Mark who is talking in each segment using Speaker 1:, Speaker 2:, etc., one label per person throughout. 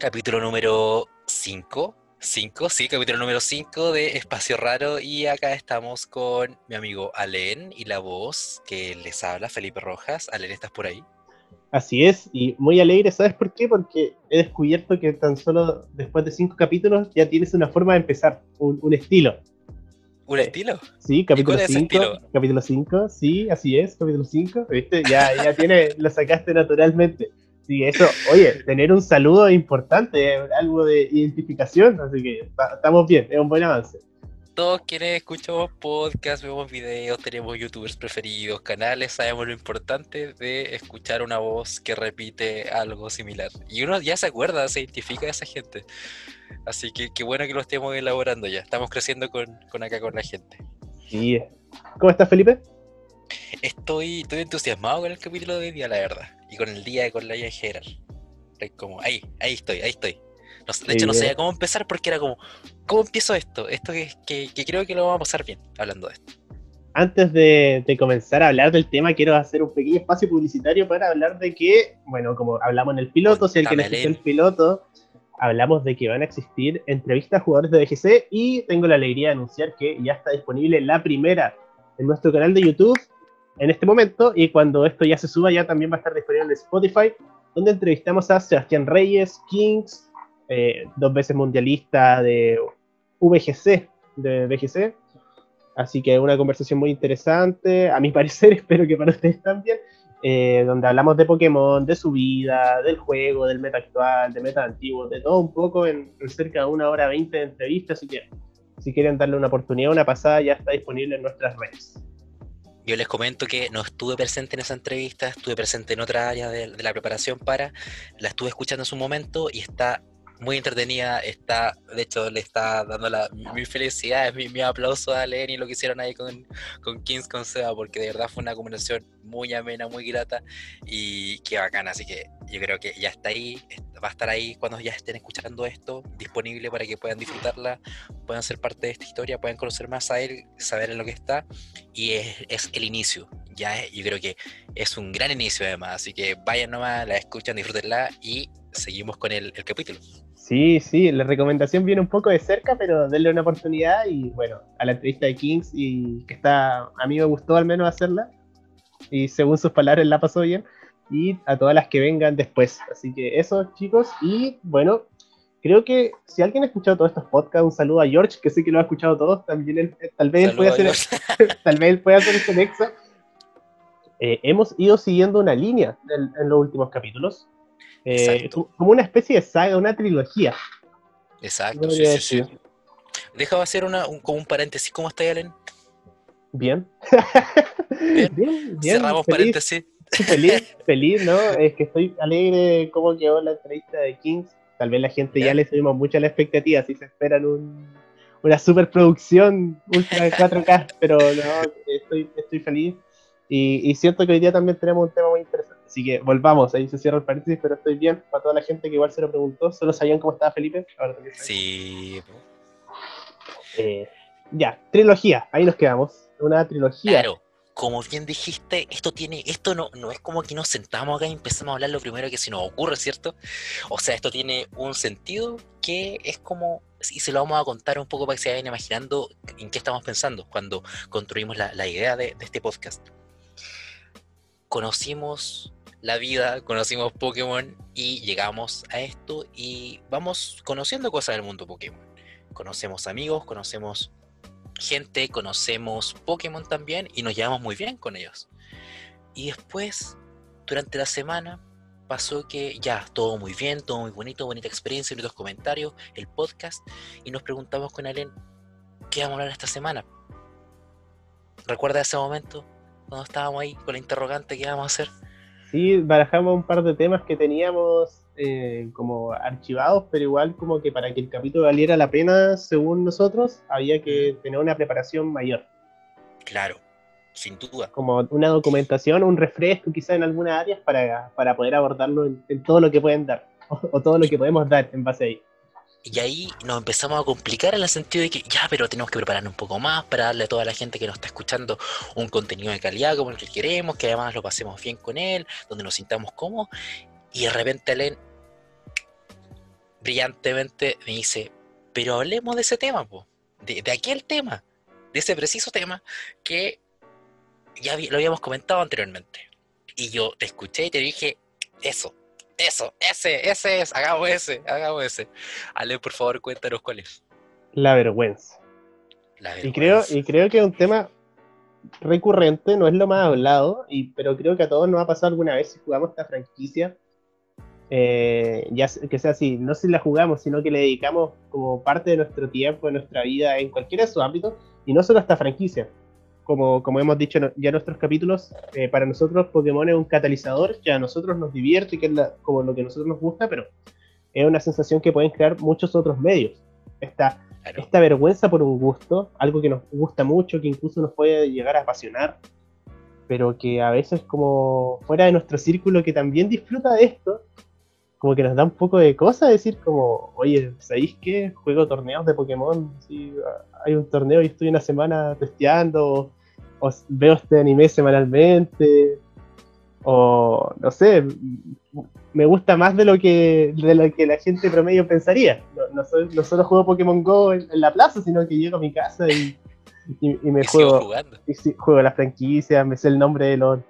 Speaker 1: Capítulo número 5. 5, sí, capítulo número 5 de Espacio Raro. Y acá estamos con mi amigo Alen y la voz que les habla, Felipe Rojas. Alen, ¿estás por ahí?
Speaker 2: Así es, y muy alegre, ¿sabes por qué? Porque he descubierto que tan solo después de cinco capítulos ya tienes una forma de empezar, un, un estilo.
Speaker 1: ¿Un estilo?
Speaker 2: Sí, capítulo 5. Capítulo 5, sí, así es, capítulo 5. ¿Viste? Ya, ya tiene, lo sacaste naturalmente. Sí, eso, oye, tener un saludo es importante, algo de identificación, así que estamos bien, es un buen avance.
Speaker 1: Todos quienes escuchamos podcasts, vemos videos, tenemos youtubers preferidos, canales, sabemos lo importante de escuchar una voz que repite algo similar. Y uno ya se acuerda, se identifica a esa gente. Así que qué bueno que lo estemos elaborando ya. Estamos creciendo con, con acá con la gente.
Speaker 2: Sí. ¿Cómo estás, Felipe?
Speaker 1: Estoy, estoy entusiasmado con el capítulo de hoy día, la verdad. Y con el día, con la vida en general. Como, ahí, ahí estoy, ahí estoy. de hecho, no sabía cómo empezar porque era como, ¿cómo empiezo esto? Esto que, que, que, creo que lo vamos a pasar bien hablando de esto.
Speaker 2: Antes de, de, comenzar a hablar del tema, quiero hacer un pequeño espacio publicitario para hablar de que, bueno, como hablamos en el piloto, si el que necesita el piloto, hablamos de que van a existir entrevistas a jugadores de BGC y tengo la alegría de anunciar que ya está disponible la primera en nuestro canal de YouTube en este momento y cuando esto ya se suba ya también va a estar disponible en Spotify, donde entrevistamos a Sebastián Reyes, Kings, eh, dos veces mundialista de VGC, de VGC. Así que una conversación muy interesante, a mi parecer, espero que para ustedes también, eh, donde hablamos de Pokémon, de su vida, del juego, del meta actual, de meta antiguo, de todo un poco en, cerca de una hora veinte de entrevistas. Así que si quieren darle una oportunidad, una pasada, ya está disponible en nuestras redes.
Speaker 1: Yo les comento que no estuve presente en esa entrevista, estuve presente en otra área de, de la preparación para, la estuve escuchando en su momento y está muy entretenida, está, de hecho le está dando la, mi felicidad, mi, mi aplauso a Len y lo que hicieron ahí con, con Kings con Seba, porque de verdad fue una conversación muy amena, muy grata y qué bacana, así que yo creo que ya está ahí, va a estar ahí cuando ya estén escuchando esto, disponible para que puedan disfrutarla, puedan ser parte de esta historia, puedan conocer más a él, saber en lo que está. Y es, es el inicio, ya yo creo que es un gran inicio además, así que vayan nomás, la escuchan, disfrútenla y seguimos con el capítulo.
Speaker 2: Sí, sí, la recomendación viene un poco de cerca, pero denle una oportunidad y bueno, a la entrevista de Kings y que está, a mí me gustó al menos hacerla. Y según sus palabras la pasó bien. Y a todas las que vengan después. Así que eso chicos. Y bueno, creo que si alguien ha escuchado todos estos podcasts, un saludo a George, que sé que lo ha escuchado todos, también él, tal vez él puede hacer, tal vez él puede hacer este nexo. Eh, hemos ido siguiendo una línea en, en los últimos capítulos eh, como una especie de saga, una trilogía.
Speaker 1: Exacto, sí, sí, sí. Déjame hacer una, un, como un paréntesis. ¿Cómo está, Allen?
Speaker 2: Bien.
Speaker 1: bien. bien, bien Cerramos feliz, paréntesis.
Speaker 2: Feliz, feliz, ¿no? Es que estoy alegre de cómo quedó la entrevista de Kings. Tal vez la gente ya, ya le subimos mucho la expectativa, si se esperan un, una superproducción ultra 4K, pero no, estoy, estoy feliz. Y, y siento que hoy día también tenemos un tema muy interesante. Así que volvamos, ahí se cierra el paréntesis, pero estoy bien. Para toda la gente que igual se lo preguntó, solo sabían cómo estaba Felipe. Ahora también
Speaker 1: sí.
Speaker 2: Eh, ya, trilogía, ahí nos quedamos. Una trilogía.
Speaker 1: Claro, como bien dijiste, esto tiene, esto no, no es como que nos sentamos acá y empezamos a hablar lo primero que se nos ocurre, ¿cierto? O sea, esto tiene un sentido que es como, y se lo vamos a contar un poco para que se vayan imaginando en qué estamos pensando cuando construimos la, la idea de, de este podcast. Conocimos la vida, conocimos Pokémon y llegamos a esto y vamos conociendo cosas del mundo Pokémon. Conocemos amigos, conocemos gente, conocemos Pokémon también y nos llevamos muy bien con ellos. Y después, durante la semana, pasó que ya, todo muy bien, todo muy bonito, bonita experiencia, bonitos comentarios, el podcast, y nos preguntamos con Alen, ¿qué vamos a hablar esta semana? ¿Recuerda ese momento cuando estábamos ahí con la interrogante qué vamos a hacer?
Speaker 2: Sí, barajamos un par de temas que teníamos eh, como archivados, pero igual como que para que el capítulo valiera la pena, según nosotros, había que tener una preparación mayor.
Speaker 1: Claro, sin duda.
Speaker 2: Como una documentación, un refresco quizá en algunas áreas para, para poder abordarlo en, en, todo lo que pueden dar, o, o todo lo que podemos dar en base a ahí.
Speaker 1: Y ahí nos empezamos a complicar en el sentido de que ya, pero tenemos que prepararnos un poco más para darle a toda la gente que nos está escuchando un contenido de calidad como el que queremos, que además lo pasemos bien con él, donde nos sintamos cómodos. Y de repente Len brillantemente me dice, pero hablemos de ese tema, po, de, aquel tema, de ese preciso tema que ya lo habíamos comentado anteriormente. Y yo te escuché y te dije, eso, eso, ese, ese es, hagamos ese, hagamos ese. Ale, por favor, cuéntanos cuál es.
Speaker 2: La vergüenza. La vergüenza. Y creo, y creo que es un tema recurrente, no es lo más hablado, y, pero creo que a todos nos ha pasado alguna vez si jugamos esta franquicia. Eh, ya que sea así, no si la jugamos, sino que le dedicamos como parte de nuestro tiempo, de nuestra vida, en cualquiera de sus ámbitos, y no solo a esta franquicia. Como, como hemos dicho ya en nuestros capítulos, eh, para nosotros Pokémon es un catalizador que a nosotros nos divierte, que es como lo que a nosotros nos gusta, pero es una sensación que pueden crear muchos otros medios. Esta esta vergüenza por un gusto, algo que nos gusta mucho, que incluso nos puede llegar a apasionar, pero que a veces como fuera de nuestro círculo que también disfruta de esto, como que nos da un poco de cosa decir como, oye, ¿sabéis qué? Juego torneos de Pokémon, si hay un torneo y estoy una semana testeando, o veo este anime semanalmente, o no sé, me gusta más de lo que, de lo que la gente promedio pensaría. No, solo juego Pokémon Go en, la plaza, sino que llego a mi casa y, me juego. Y, juego la franquicia, me sé el nombre de los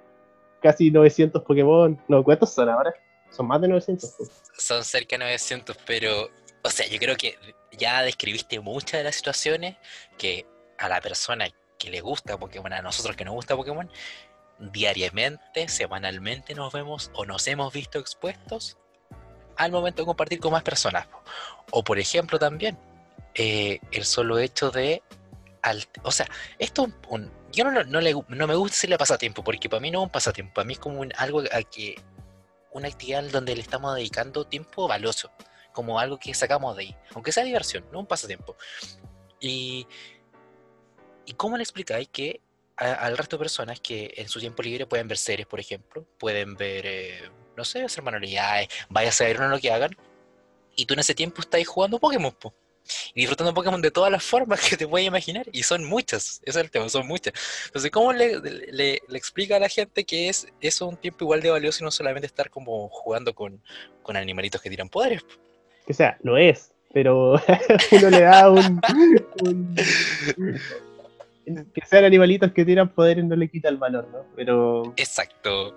Speaker 2: casi 900 Pokémon. No, ¿cuántos son ahora? Son más de 900. Pues.
Speaker 1: Son cerca de 900, pero, o sea, yo creo que ya describiste muchas de las situaciones que a la persona que le gusta Pokémon, a nosotros que nos gusta Pokémon, diariamente, semanalmente nos vemos o nos hemos visto expuestos al momento de compartir con más personas. O por ejemplo también, eh, el solo hecho de... o sea, esto un, yo no, no, le, no me gusta decirle pasatiempo, porque para mí no es un pasatiempo, para mí es como algo a que una actividad donde le estamos dedicando tiempo valioso, como algo que sacamos de ahí, aunque sea diversión, no un pasatiempo. Y, ¿y cómo le explicáis que al resto de personas que en su tiempo libre pueden ver series, por ejemplo, pueden ver, eh, no sé, hacer manualidades, vaya a saber uno lo que hagan, y tú en ese tiempo estás jugando Pokémon, y disfrutando Pokémon de todas las formas que te puedes imaginar, y son muchas, ese es el tema, son muchas. Entonces, ¿cómo le, le, explica a la gente que es eso un tiempo igual de valioso y no solamente estar como jugando con, con animalitos que tiran poderes?
Speaker 2: O sea, lo es, pero uno le da un, que sean animalitos que tiran poderes no le quita el valor, ¿no? Pero.
Speaker 1: Exacto.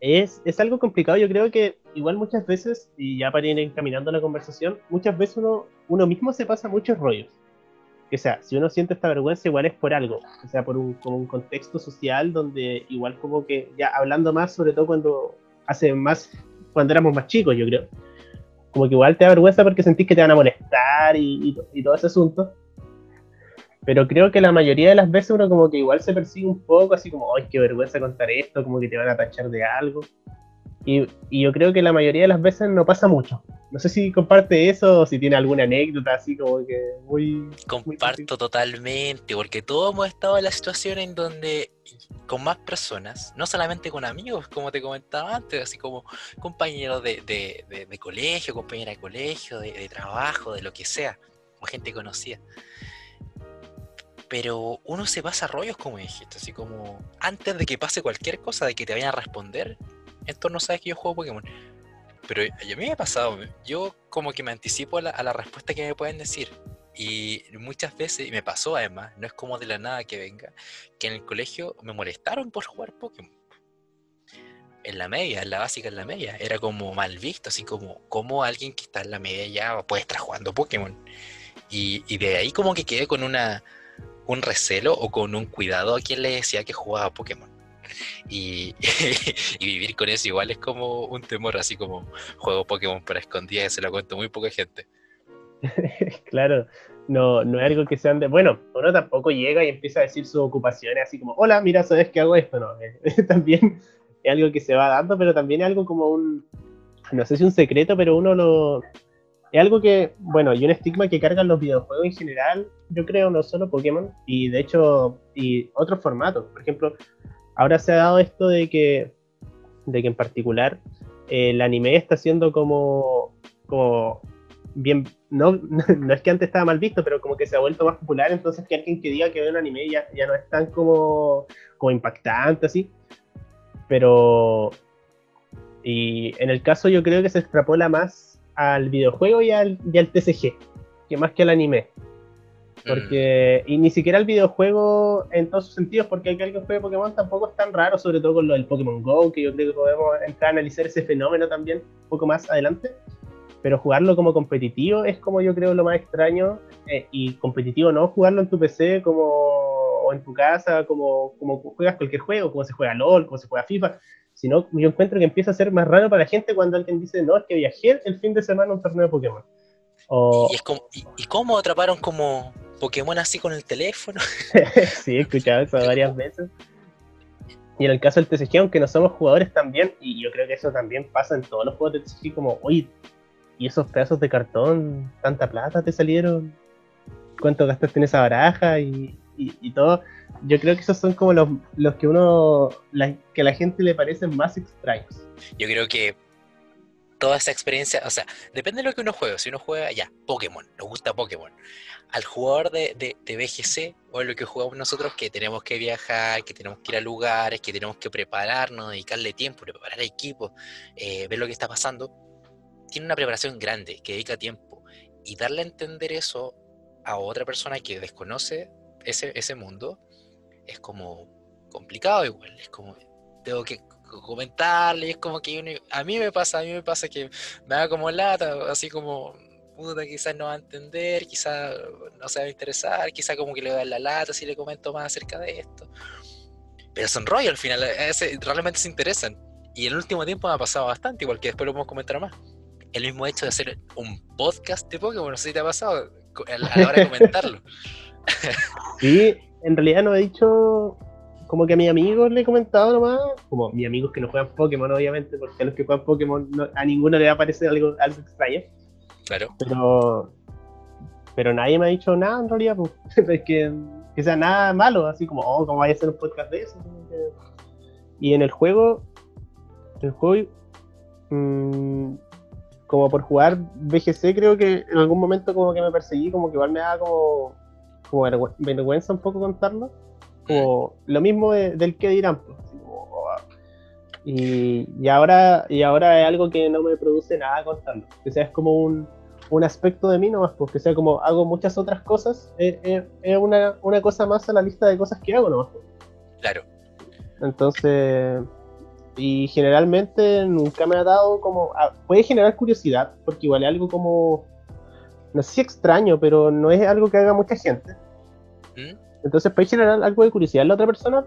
Speaker 2: Es, es, algo complicado, yo creo que igual muchas veces, y ya para ir encaminando la conversación, muchas veces uno, uno mismo se pasa muchos rollos. O sea, si uno siente esta vergüenza, igual es por algo, o sea, por un, como un contexto social donde igual como que, ya hablando más, sobre todo cuando hace más, cuando éramos más chicos, yo creo, como que igual te da vergüenza porque sentís que te van a molestar y, y, y todo ese asunto, pero creo que la mayoría de las veces uno como que igual se persigue un poco, así como, ay, qué vergüenza contar esto, como que te van a tachar de algo. Y, y, yo creo que la mayoría de las veces no pasa mucho. No sé si comparte eso o si tiene alguna anécdota así como que muy...
Speaker 1: Comparto totalmente, porque todos hemos estado en la situación en donde con más personas, no solamente con amigos, como te comentaba antes, así como compañeros de, de, de, colegio, compañeras de colegio, de, trabajo, de lo que sea, o gente conocida pero uno se pasa rollos, como dijiste, así como antes de que pase cualquier cosa, de que te vayan a responder, entonces no sabes que yo juego Pokémon. Pero a mí me ha pasado, yo como que me anticipo a la, respuesta que me pueden decir. Y muchas veces, y me pasó además, no es como de la nada que venga, que en el colegio me molestaron por jugar Pokémon. En la media, en la básica, en la media, era como mal visto, así como, como alguien que está en la media ya puede estar jugando Pokémon. Y, y de ahí como que quedé con una, un recelo o con un cuidado a quien le decía que jugaba Pokémon. Y, vivir con eso igual es como un temor, así como juego Pokémon para escondidas, se lo cuento muy poca gente.
Speaker 2: claro, no, no es algo que sean de. Bueno, uno tampoco llega y empieza a decir sus ocupaciones así como, hola, mira, sabes que hago esto, no. también es algo que se va dando, pero también es algo como un. No sé si un secreto, pero uno lo, es algo que, bueno, y un estigma que cargan los videojuegos en general, yo creo, no solo Pokémon, y de hecho, y otros formatos. Por ejemplo, ahora se ha dado esto de que, de que en particular el anime está siendo como, como bien, no, no es que antes estaba mal visto, pero como que se ha vuelto más popular, entonces que alguien que diga que ve un anime ya, ya no es tan como, como impactante así. Pero, y en el caso yo creo que se extrapola más al videojuego y al, y al TCG, que más que al anime. Porque, y ni siquiera el videojuego en todos sus sentidos, porque hay que alguien juegue Pokémon tampoco es tan raro, sobre todo con lo del Pokémon Go, que yo creo que podemos entrar a analizar ese fenómeno también un poco más adelante. Pero jugarlo como competitivo es como yo creo lo más extraño. Eh, y competitivo no jugarlo en tu PC como o en tu casa, como, como juegas cualquier juego, como se juega LOL, como se juega FIFA. Sino yo encuentro que empieza a ser más raro para la gente cuando alguien dice, no, es que viajé el fin de semana a un torneo de Pokémon.
Speaker 1: ¿Y, es como, y cómo atraparon como Pokémon así con el teléfono.
Speaker 2: sí, he escuchado eso varias veces. Y en el caso del TCG, aunque no somos jugadores también, y yo creo que eso también pasa en todos los juegos de TCG, como, oye, ¿y esos pedazos de cartón, tanta plata te salieron? ¿Cuánto gastaste en esa baraja? Y, todo. Yo creo que esos son como los, los que uno, que a la gente le parecen más extraños.
Speaker 1: Yo creo que toda esa experiencia, o sea, depende de lo que uno juegue. Si uno juega, ya, Pokémon, nos gusta Pokémon al jugador de, de, BGC o lo que jugamos nosotros, que tenemos que viajar, que tenemos que ir a lugares, que tenemos que prepararnos, dedicarle tiempo, preparar equipo, eh, ver lo que está pasando, tiene una preparación grande, que dedica tiempo. Y darle a entender eso a otra persona que desconoce ese, ese mundo es como complicado igual, es como tengo que comentarle, es como que a mí me pasa, a mí me pasa que me da como lata, así como quizás no va a entender, quizás no se va a interesar, quizás como que le va a dar la lata si le comento más acerca de esto. Pero son rollos al final, realmente se interesan. Y en el último tiempo me ha pasado bastante, igual que después lo podemos comentar más. El mismo hecho de hacer un podcast de Pokémon, no sé si te ha pasado, a la hora de comentarlo.
Speaker 2: sí, en realidad no he dicho como que a mis amigos le he comentado nomás, como mis amigos que no juegan Pokémon, obviamente, porque a los que juegan Pokémon a ninguno le va a parecer algo, algo extraño. Pero, pero nadie me ha dicho nada en realidad, pues. es que, que, sea nada malo, así como, oh, ¿cómo vaya a hacer un podcast de eso? Y en el juego, el juego, mmm, como por jugar BGC, creo que en algún momento como que me perseguí, como que igual me da como, como vergüenza un poco contarlo. Como lo mismo del que dirán, pues. Oh". Y, y, ahora, y ahora es algo que no me produce nada contarlo. O sea, es como un, un aspecto de mí nomás, porque sea como hago muchas otras cosas, es, una, cosa más a la lista de cosas que hago nomás.
Speaker 1: Claro.
Speaker 2: Entonces, y generalmente nunca me ha dado como, puede generar curiosidad, porque igual es algo como, no sé si extraño, pero no es algo que haga mucha gente. ¿Mm? Entonces puede generar algo de curiosidad en la otra persona,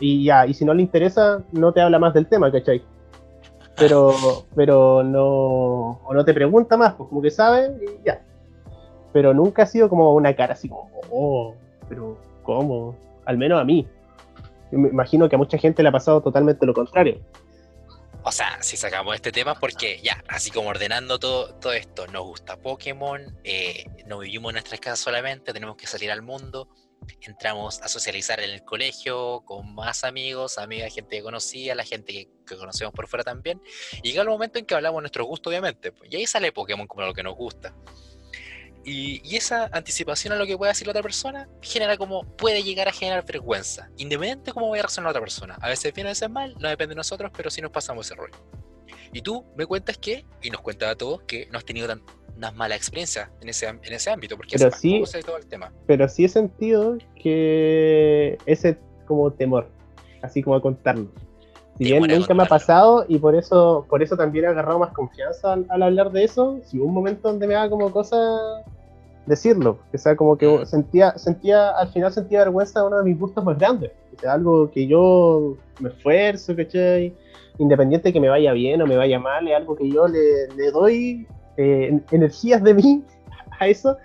Speaker 2: y ya, y si no le interesa, no te habla más del tema, ¿cachai? pero, pero no, o no te pregunta más, pues como que sabe y ya. Pero nunca ha sido como una cara así como, oh, pero ¿cómo? Al menos a mí. me imagino que a mucha gente le ha pasado totalmente lo contrario.
Speaker 1: O sea, si sacamos este tema, porque ya, así como ordenando todo, todo esto, nos gusta Pokémon, eh, no vivimos en nuestras casas solamente, tenemos que salir al mundo, entramos a socializar en el colegio con más amigos, amigas, gente que conocía, la gente que, conocemos por fuera también. Y llega el momento en que hablamos de nuestro gusto, obviamente. Pues, y ahí sale Pokémon como lo que nos gusta. Y, esa anticipación a lo que puede decir la otra persona genera como, puede llegar a generar vergüenza, independiente de cómo vaya a reaccionar la otra persona. A veces bien, a veces mal, no depende de nosotros, pero sí nos pasamos ese rollo. Y tú me cuentas que, y nos cuentas a todos, que no has tenido tan, una mala experiencia en ese, en ese ámbito, porque
Speaker 2: pero sí, todo el tema. Pero sí he sentido que ese como temor, así como a contarlo. Si bien nunca me ha pasado y por eso, por eso también he agarrado más confianza al, hablar de eso, si hubo un momento donde me da como cosa decirlo, que sea como que mm. sentía, sentía, al final sentía vergüenza de uno de mis gustos más grandes, sea algo que yo me esfuerzo, ¿cachai? Independiente de que me vaya bien o me vaya mal, es algo que yo le, le doy eh, energías de mí a eso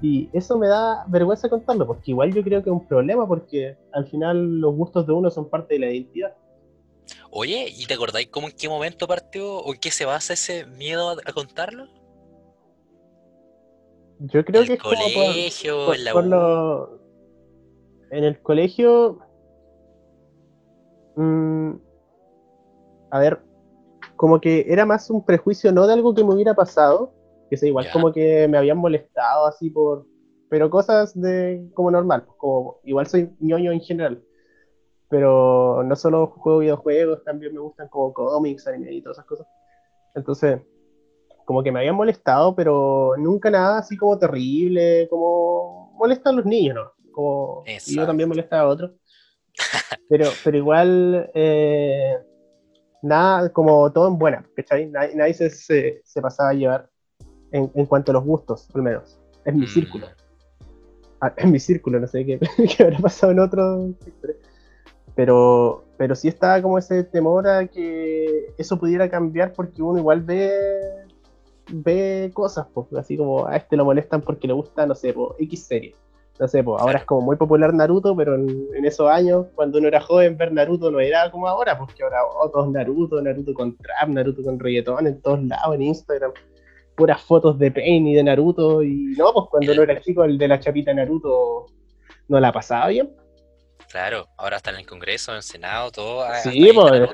Speaker 2: y eso me da vergüenza contarlo porque igual yo creo que es un problema porque al final los gustos de uno son parte de la identidad.
Speaker 1: Oye, ¿y te acordáis cómo en qué momento partió o en qué se basa ese miedo a, contarlo?
Speaker 2: Yo creo que es colegio, por, en, la en el colegio mm, a ver, como que era más un prejuicio, no de algo que me hubiera pasado, que es igual como que me habían molestado así por, pero cosas de como normal, como igual soy ñoño en general, pero no solo juego videojuegos, también me gustan como cómics, anime y todas esas cosas. Entonces, como que me habían molestado, pero nunca nada así como terrible, como molestan los niños, ¿no? Como yo también molestaba a otros. pero, pero igual, eh, nada, como todo en buena, ¿cachai? Nadie, nadie se, se, pasaba a llevar en, en, cuanto a los gustos, al menos. Es mi mm. círculo. Ah, es mi círculo, no sé qué, qué habrá pasado en sectores. Pero, pero sí estaba como ese temor a que eso pudiera cambiar porque uno igual ve, ve cosas, pues, así como a este lo molestan porque le gusta, no sé, X serie. No sé, pues ahora es como muy popular Naruto, pero en, esos años, cuando uno era joven, ver Naruto no era como ahora, porque ahora otros Naruto, Naruto con trap, Naruto con reggaetón en todos lados, en Instagram, puras fotos de Pain y de Naruto, y no, pues cuando uno era chico, el de la chapita Naruto no la pasaba bien.
Speaker 1: Claro, ahora está en el Congreso, en el Senado, todo.
Speaker 2: Sí, pues.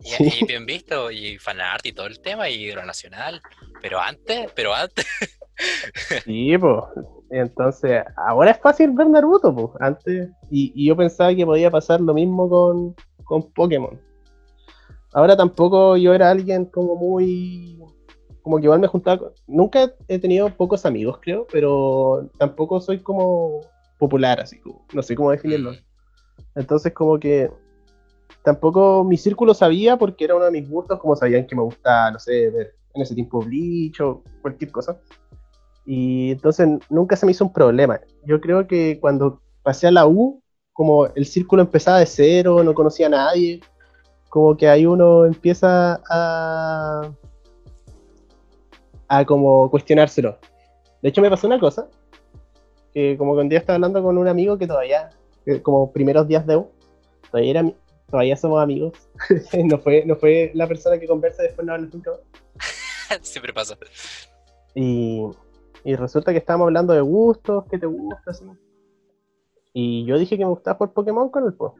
Speaker 1: Y, bien visto, y fanart y todo el tema, y lo nacional. Pero antes, pero antes.
Speaker 2: Sí, pues. Entonces, ahora es fácil ver Naruto, pues. Antes. Y, yo pensaba que podía pasar lo mismo con, con Pokémon. Ahora tampoco yo era alguien como muy. Como que igual me juntaba. Nunca he tenido pocos amigos, creo, pero tampoco soy como popular, así como. No sé cómo definirlo. Mm. Entonces, como que tampoco mi círculo sabía porque era uno de mis gustos, como sabían que me gusta, no sé, ver en ese tiempo Bleach o cualquier cosa. Y entonces nunca se me hizo un problema. Yo creo que cuando pasé a la U, como el círculo empezaba de cero, no conocía a nadie, como que ahí uno empieza a, a como cuestionárselo. De hecho me pasó una cosa, que como que un día estaba hablando con un amigo que todavía como primeros días de U, todavía, era, todavía somos amigos. no, fue, no fue la persona que conversa y después no habla nunca
Speaker 1: Siempre pasa.
Speaker 2: Y, y resulta que estábamos hablando de gustos, qué te gusta, así. Y yo dije que me gustaba jugar Pokémon con él, pues.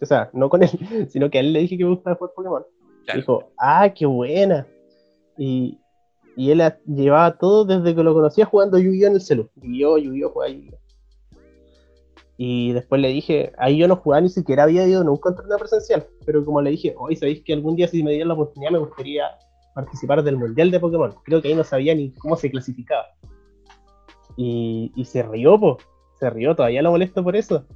Speaker 2: O sea, no con él, sino que a él le dije que me gustaba jugar Pokémon. Dijo, ah, qué buena. Y, y él llevaba todo desde que lo conocía jugando Yu-Gi-Oh en el celu. Yu-Gi-Oh, Yu-Gi-Oh, jugaba Yu-Gi-Oh. Y después le dije, ahí yo no jugaba ni siquiera había ido nunca a un torneo presencial, pero como le dije, hoy sabéis que algún día si me dieran la oportunidad me gustaría participar del Mundial de Pokémon. Creo que ahí no sabía ni cómo se clasificaba. Y, y se rió, po. Se rió, todavía lo molesto por eso.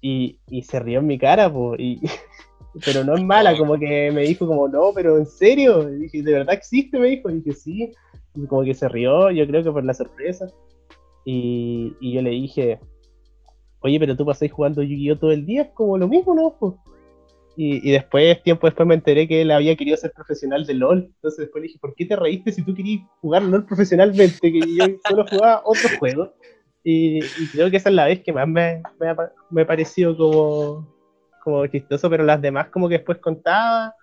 Speaker 2: Y, y se rió en mi cara, po. Y, pero no es mala, como que me dijo como, no, pero en serio. Y dije, ¿de verdad existe? Me dijo. Y dije, sí. Y como que se rió, yo creo que por la sorpresa. Y, y yo le dije, oye, pero tú pasáis jugando Yu-Gi-Oh todo el día, es como lo mismo, ¿no? Y, después, tiempo después me enteré que él había querido ser profesional de LOL. Entonces después le dije, ¿por qué te reíste si tú querías jugar LOL profesionalmente? Que yo solo jugaba otro juego. Y, creo que esa es la vez que más me, me, me ha parecido como, como chistoso, pero las demás como que después contaba.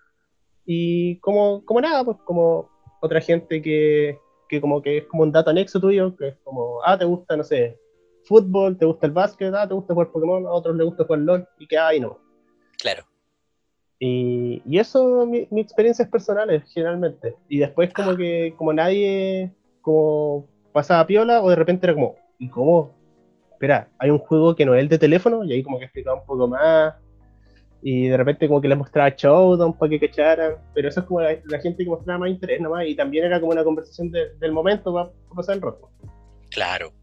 Speaker 2: Y como, como nada, pues como otra gente que, que como que es como un dato anexo tuyo, que es como, ah, te gusta, no sé, fútbol, te gusta el básquet, ah, te gusta jugar Pokémon, a otros les gusta jugar LOL y que ahí no.
Speaker 1: Claro.
Speaker 2: Y, y eso, mi, mi experiencias personales, generalmente. Y después como que, como nadie, como pasaba piola, o de repente era como, ¿y cómo? Espera, hay un juego que no es el de teléfono, y ahí como que explicaba un poco más. Y de repente como que les mostraba Showdown para que cacharan, pero eso es como la, gente que mostraba más interés nomás, y también era como una conversación del momento para, pasar el rojo.
Speaker 1: Claro,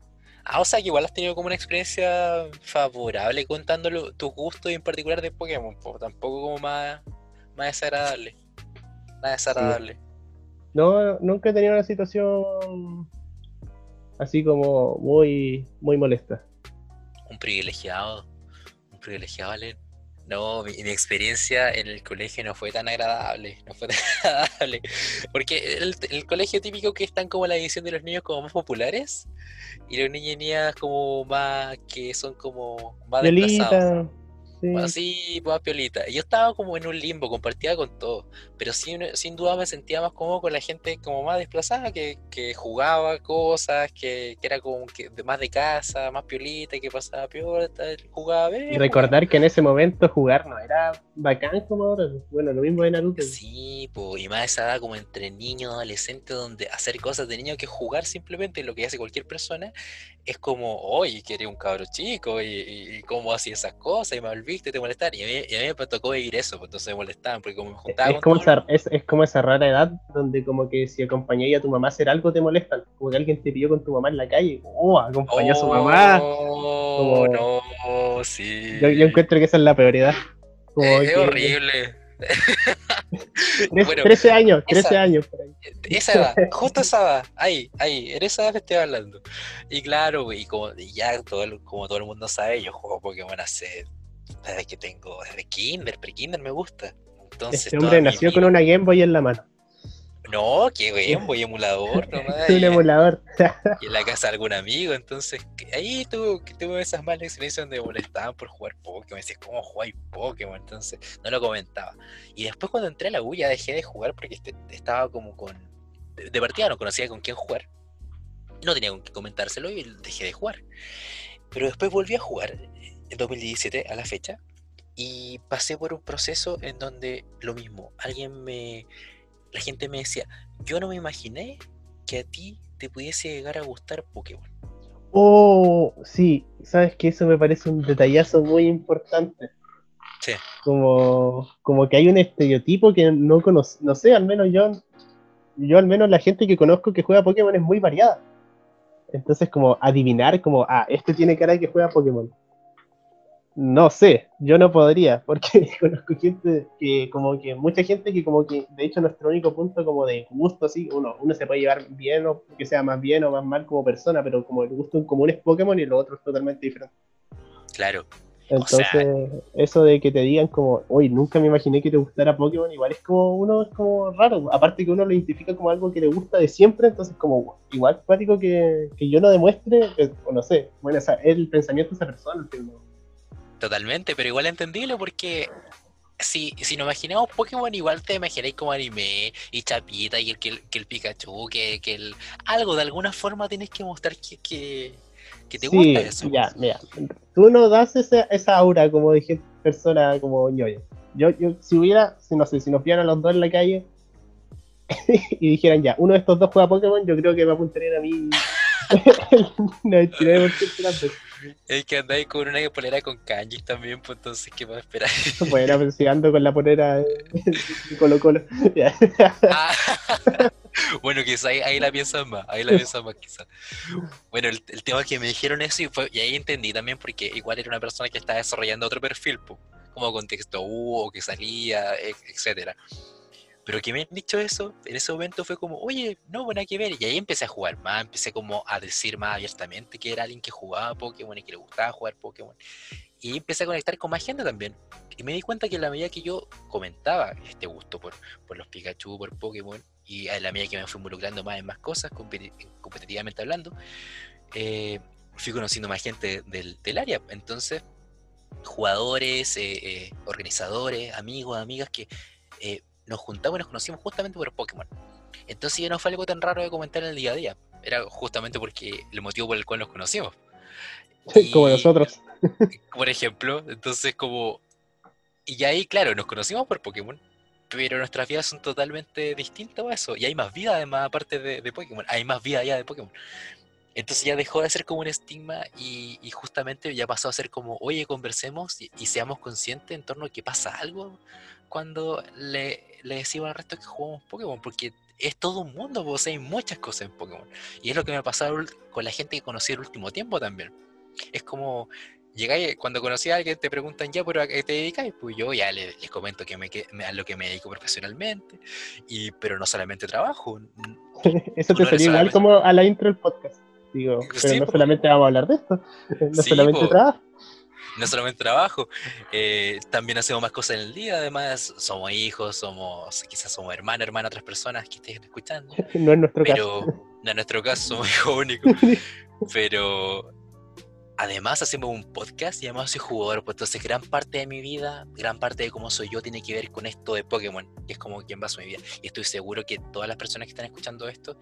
Speaker 1: Ah, o sea que igual has tenido como una experiencia favorable contándolo tus gustos y en particular de Pokémon, tampoco como más, más desagradable. Más desagradable.
Speaker 2: No, nunca he tenido una situación así como muy, muy molesta.
Speaker 1: Un privilegiado, un privilegiado, Ale. No, mi, experiencia en el colegio no fue tan agradable, no fue tan agradable. Porque el, el colegio típico que están como la edición de los niños como más populares y los niños y niñas como más que son como más desplazados. Así, pues piolita. Yo estaba como en un limbo, compartía con todo. Pero sin, sin duda me sentía más cómodo con la gente como más desplazada, que, que jugaba cosas, que, que, era como que más de casa, más piolita, que pasaba piola, jugaba
Speaker 2: Y recordar que en ese momento jugar no era bacán como ahora. Bueno, lo mismo de Naruto.
Speaker 1: Sí, pues, y más esa edad como entre niños, adolescentes, donde hacer cosas de niño que jugar simplemente, lo que hace cualquier persona, es como, oye, que eres un cabro chico y, cómo hacía esas cosas y me volviste, te molestan. Y a, mí, a mí me tocó vivir eso, pues entonces me molestaban porque como me juntaba
Speaker 2: es, como esa, es, es, como esa rara edad donde como que si acompañáis a tu mamá a hacer algo te molestan. Como que alguien te pidió con tu mamá en la calle, oh, acompañó a su mamá.
Speaker 1: Oh, no, sí.
Speaker 2: Yo, yo, encuentro que esa es la peor edad.
Speaker 1: es, horrible.
Speaker 2: 13 años, 13 años. Por ahí.
Speaker 1: Esa edad, justo esa edad, ahí, ahí, en esa edad estoy hablando. Y claro, y como ya todo como todo el mundo sabe, yo juego Pokémon hace, desde que tengo, desde Kinder, pre-Kinder me gusta. Entonces,
Speaker 2: este hombre nació con una Game Boy en la mano.
Speaker 1: No, qué Game Boy emulador nomás.
Speaker 2: un emulador.
Speaker 1: y en la casa de algún amigo, entonces ahí tuve, tuve esas malas experiencias donde molestaban por jugar Pokémon. Me decías, ¿cómo jugáis Pokémon? Entonces no lo comentaba. Y después cuando entré a la U ya dejé de jugar porque este, estaba como con. De partida no conocía con quién jugar. No tenía con qué comentárselo y dejé de jugar. Pero después volví a jugar en 2017 a la fecha y pasé por un proceso en donde lo mismo, alguien me la gente me decía, yo no me imaginé que a ti te pudiese llegar a gustar Pokémon.
Speaker 2: Oh, sí, sabes que eso me parece un detallazo muy importante.
Speaker 1: Sí.
Speaker 2: Como, como que hay un estereotipo que no conozco, no sé, al menos yo, yo al menos la gente que conozco que juega Pokémon es muy variada. Entonces como adivinar como, ah, este tiene cara de que juega Pokémon. No sé, yo no podría, porque conozco gente que, como que, mucha gente que, como que, de hecho, nuestro único punto como de gusto, así, uno, uno se puede llevar bien o que sea más bien o más mal como persona, pero como el gusto en común es Pokémon y lo otro es totalmente diferente.
Speaker 1: Claro.
Speaker 2: Entonces, eso de que te digan como, oye, nunca me imaginé que te gustara Pokémon, igual es como, uno es como raro, aparte que uno lo identifica como algo que le gusta de siempre, entonces como, igual práctico que, que yo no demuestre, o no sé, bueno, es el pensamiento de esa persona, no
Speaker 1: Totalmente, pero igual entendible porque si, si nos imaginamos Pokémon, igual te imagináis como anime y chapita y el, que, el, Pikachu, que, que el, algo de alguna forma tienes que mostrar que, que, te gusta eso.
Speaker 2: Ya, mira, tú no das esa, esa aura como dije persona como yo. Yo, yo, si hubiera, si no sé, si nos vieran los dos en la calle y dijeran ya, uno de estos dos juega Pokémon, yo creo que me apuntarían a mí el 99% de las veces.
Speaker 1: Es que andáis con una polera con kanji también, pues entonces, ¿qué a esperar?
Speaker 2: Bueno, pues si ando con la polera Colo Colo.
Speaker 1: Ah, bueno, quizás ahí, la piensas más, ahí la piensas más quizás. Bueno, el, tema es que me dijeron eso y, fue, y ahí entendí también porque igual era una persona que estaba desarrollando otro perfil, pues, como contexto U o que salía, etcétera. Pero que me han dicho eso, en ese momento fue como, oye, no, buena que ver. Y ahí empecé a jugar más, empecé como a decir más abiertamente que era alguien que jugaba Pokémon y que le gustaba jugar Pokémon. Y empecé a conectar con más gente también. Y me di cuenta que en la medida que yo comentaba este gusto por, por los Pikachu, por Pokémon, y a la medida que me fui involucrando más en más cosas, competitivamente hablando, eh, fui conociendo más gente del, del área. Entonces, jugadores, eh, eh, organizadores, amigos, amigas que nos juntamos y nos conocimos justamente por Pokémon. Entonces ya no fue algo tan raro de comentar en el día a día. Era justamente porque el motivo por el cual nos conocimos.
Speaker 2: como nosotros.
Speaker 1: Por ejemplo, entonces como... Y ahí, claro, nos conocimos por Pokémon, pero nuestras vidas son totalmente distintas a eso. Y hay más vida además aparte de, Pokémon. Hay más vida allá de Pokémon. Entonces ya dejó de ser como un estigma y, justamente ya pasó a ser como, oye, conversemos y, y, seamos conscientes en torno a que pasa algo cuando le, le decimos al resto que jugamos Pokémon, porque es todo un mundo, pues hay muchas cosas en Pokémon. Y es lo que me ha pasado con la gente que conocí el último tiempo también. Es como, llegáis, cuando conocí a alguien te preguntan ya, pero ¿a qué te dedicáis? Pues yo ya les, comento que me, a lo que me dedico profesionalmente, y, pero no solamente trabajo.
Speaker 2: Eso te sería igual como a la intro del podcast. Digo, pero no solamente vamos a hablar de esto, no solamente trabajo
Speaker 1: no solamente trabajo, eh, también hacemos más cosas en el día, además somos hijos, somos, quizás somos hermanos, hermanas, otras personas que estén escuchando.
Speaker 2: No es nuestro
Speaker 1: pero,
Speaker 2: caso.
Speaker 1: No es nuestro caso, somos hijos únicos. pero además hacemos un podcast y además soy jugador, pues entonces gran parte de mi vida, gran parte de cómo soy yo tiene que ver con esto de Pokémon, que es como quien baso mi vida. Y estoy seguro que todas las personas que están escuchando esto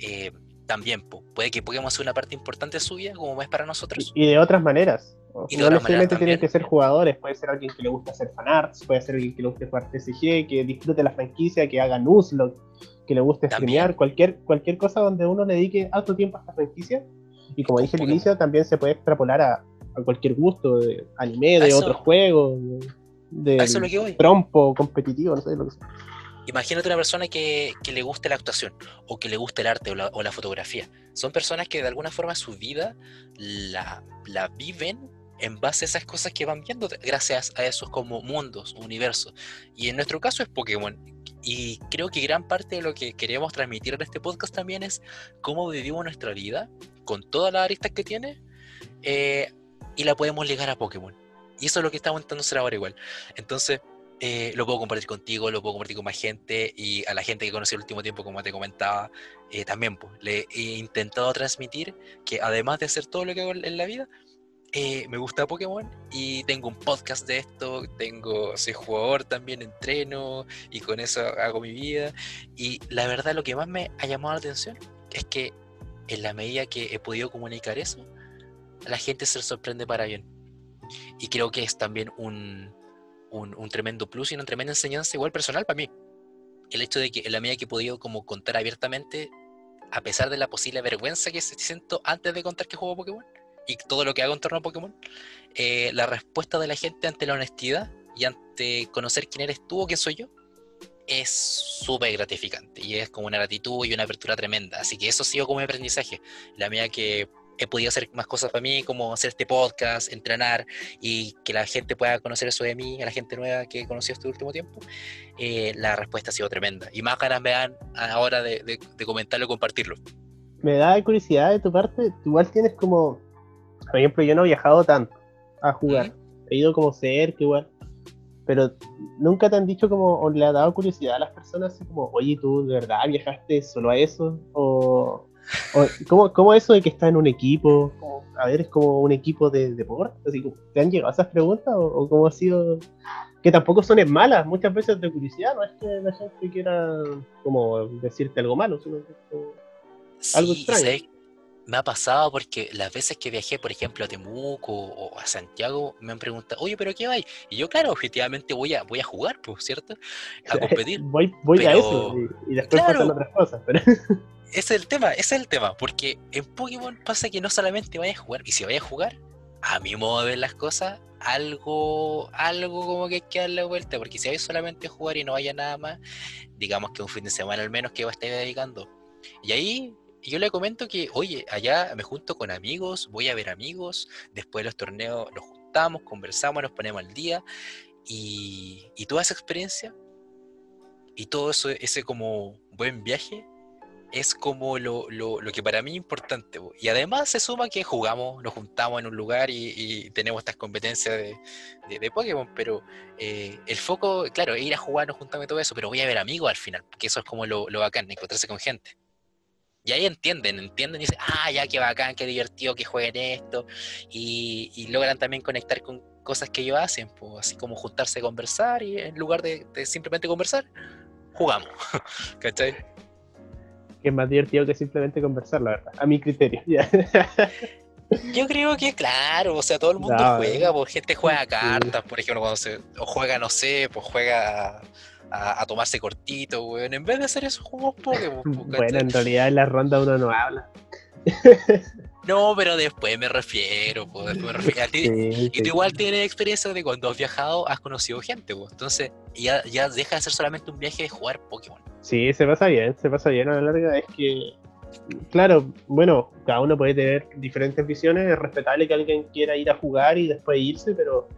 Speaker 1: eh, también, puede que Pokémon sea una parte importante su vida, como es para nosotros.
Speaker 2: Y de otras maneras. No necesariamente tienen que ser jugadores, puede ser alguien que le gusta hacer fanarts, puede ser alguien que le guste jugar TCG, que disfrute la franquicia, que haga newslog, que le guste streamear, cualquier, cualquier cosa donde uno le dedique alto tiempo a esta franquicia, Y como dije al inicio, también se puede extrapolar a, cualquier gusto, de anime, de otros juegos, de, de trompo competitivo, no sé lo que sea.
Speaker 1: Imagínate una persona que, le guste la actuación, o que le guste el arte o la, fotografía. Son personas que de alguna forma su vida la, la viven en base a esas cosas que van viendo gracias a esos como mundos, universos. Y en nuestro caso es Pokémon. Y creo que gran parte de lo que queremos transmitir en este podcast también es cómo vivimos nuestra vida con todas las aristas que tiene eh, y la podemos ligar a Pokémon. Y eso es lo que estamos intentando hacer ahora igual. Entonces, eh, lo puedo compartir contigo, lo puedo compartir con más gente y a la gente que conocí el último tiempo, como te comentaba, eh, también pues, le he intentado transmitir que además de hacer todo lo que hago en la vida, eh, me gusta Pokémon y tengo un podcast de esto, tengo, soy jugador también, entreno y con eso hago mi vida. Y la verdad lo que más me ha llamado la atención es que en la medida que he podido comunicar eso, la gente se sorprende para bien. Y creo que es también un, un, tremendo plus y una tremenda enseñanza igual personal para mí. El hecho de que en la medida que he podido como contar abiertamente, a pesar de la posible vergüenza que siento antes de contar que juego Pokémon, y todo lo que hago en torno a Pokémon, eh, la respuesta de la gente ante la honestidad y ante conocer quién eres tú o quién soy yo es súper gratificante y es como una gratitud y una apertura tremenda. Así que eso ha sido como mi aprendizaje. La medida que he podido hacer más cosas para mí, como hacer este podcast, entrenar y que la gente pueda conocer eso de mí, a la gente nueva que he conocido este último tiempo, eh, la respuesta ha sido tremenda. Y más ganas me dan ahora de, de, de comentarlo y compartirlo.
Speaker 2: Me da curiosidad de tu parte, tú igual tienes como por ejemplo, yo no he viajado tanto a jugar. He ido como cerca igual. Pero nunca te han dicho como, o le ha dado curiosidad a las personas, así como, oye, tú de verdad viajaste solo a eso? O, o ¿cómo, eso de que está en un equipo? a ver, es como un equipo de deporte. Así, ¿Te han llegado esas preguntas? ¿O, cómo ha sido? Que tampoco son malas, muchas veces de curiosidad, no es que la gente quiera como decirte algo malo, sino que algo extraño
Speaker 1: me ha pasado porque las veces que viajé, por ejemplo, a Temuco o a Santiago, me han preguntado, oye, ¿pero qué vais? Y yo, claro, objetivamente voy a, voy a jugar, pues, ¿cierto? A competir.
Speaker 2: voy voy a eso y, después pasan otras cosas. Pero...
Speaker 1: Ese es el tema, ese es el tema, porque en Pokémon pasa que no solamente vayas a jugar, y si vayas a jugar, a mi modo de ver las cosas, algo, algo como que hay que darle vuelta, porque si vais solamente a jugar y no vaya nada más, digamos que un fin de semana al menos que va a estar dedicando. Y ahí y yo le comento que, oye, allá me junto con amigos, voy a ver amigos, después de los torneos nos juntamos, conversamos, nos ponemos al día, y, toda esa experiencia y todo eso, ese como buen viaje, es como lo, que para mí es importante. Y además se suma que jugamos, nos juntamos en un lugar y, tenemos estas competencias de, de, Pokémon, pero eh, el foco, claro, es ir a jugar, nos juntamos y todo eso, pero voy a ver amigos al final, porque eso es como lo, lo bacán, encontrarse con gente. Y ahí entienden, entienden y dicen, ah, ya qué bacán, qué divertido que jueguen esto. Y, logran también conectar con cosas que ellos hacen, pues, así como juntarse a conversar y en lugar de, simplemente conversar, jugamos. ¿Cachai?
Speaker 2: Que es más divertido que simplemente conversar, la verdad, a mi criterio.
Speaker 1: Yo creo que claro, o sea, todo el mundo juega, pues gente juega cartas, por ejemplo, cuando se, o juega, no sé, pues juega a, tomarse cortito, weón. En vez de hacer eso, jugamos Pokémon.
Speaker 2: bueno, en realidad en la ronda uno no habla.
Speaker 1: No, pero después me refiero, pues, me refiero a ti. y tú igual tienes experiencia de cuando has viajado, has conocido gente, pues. Entonces, ya, ya deja de ser solamente un viaje de jugar Pokémon.
Speaker 2: Sí, se pasa bien, se pasa bien a la larga. Es que, claro, bueno, cada uno puede tener diferentes visiones. Es respetable que alguien quiera ir a jugar y después irse, pero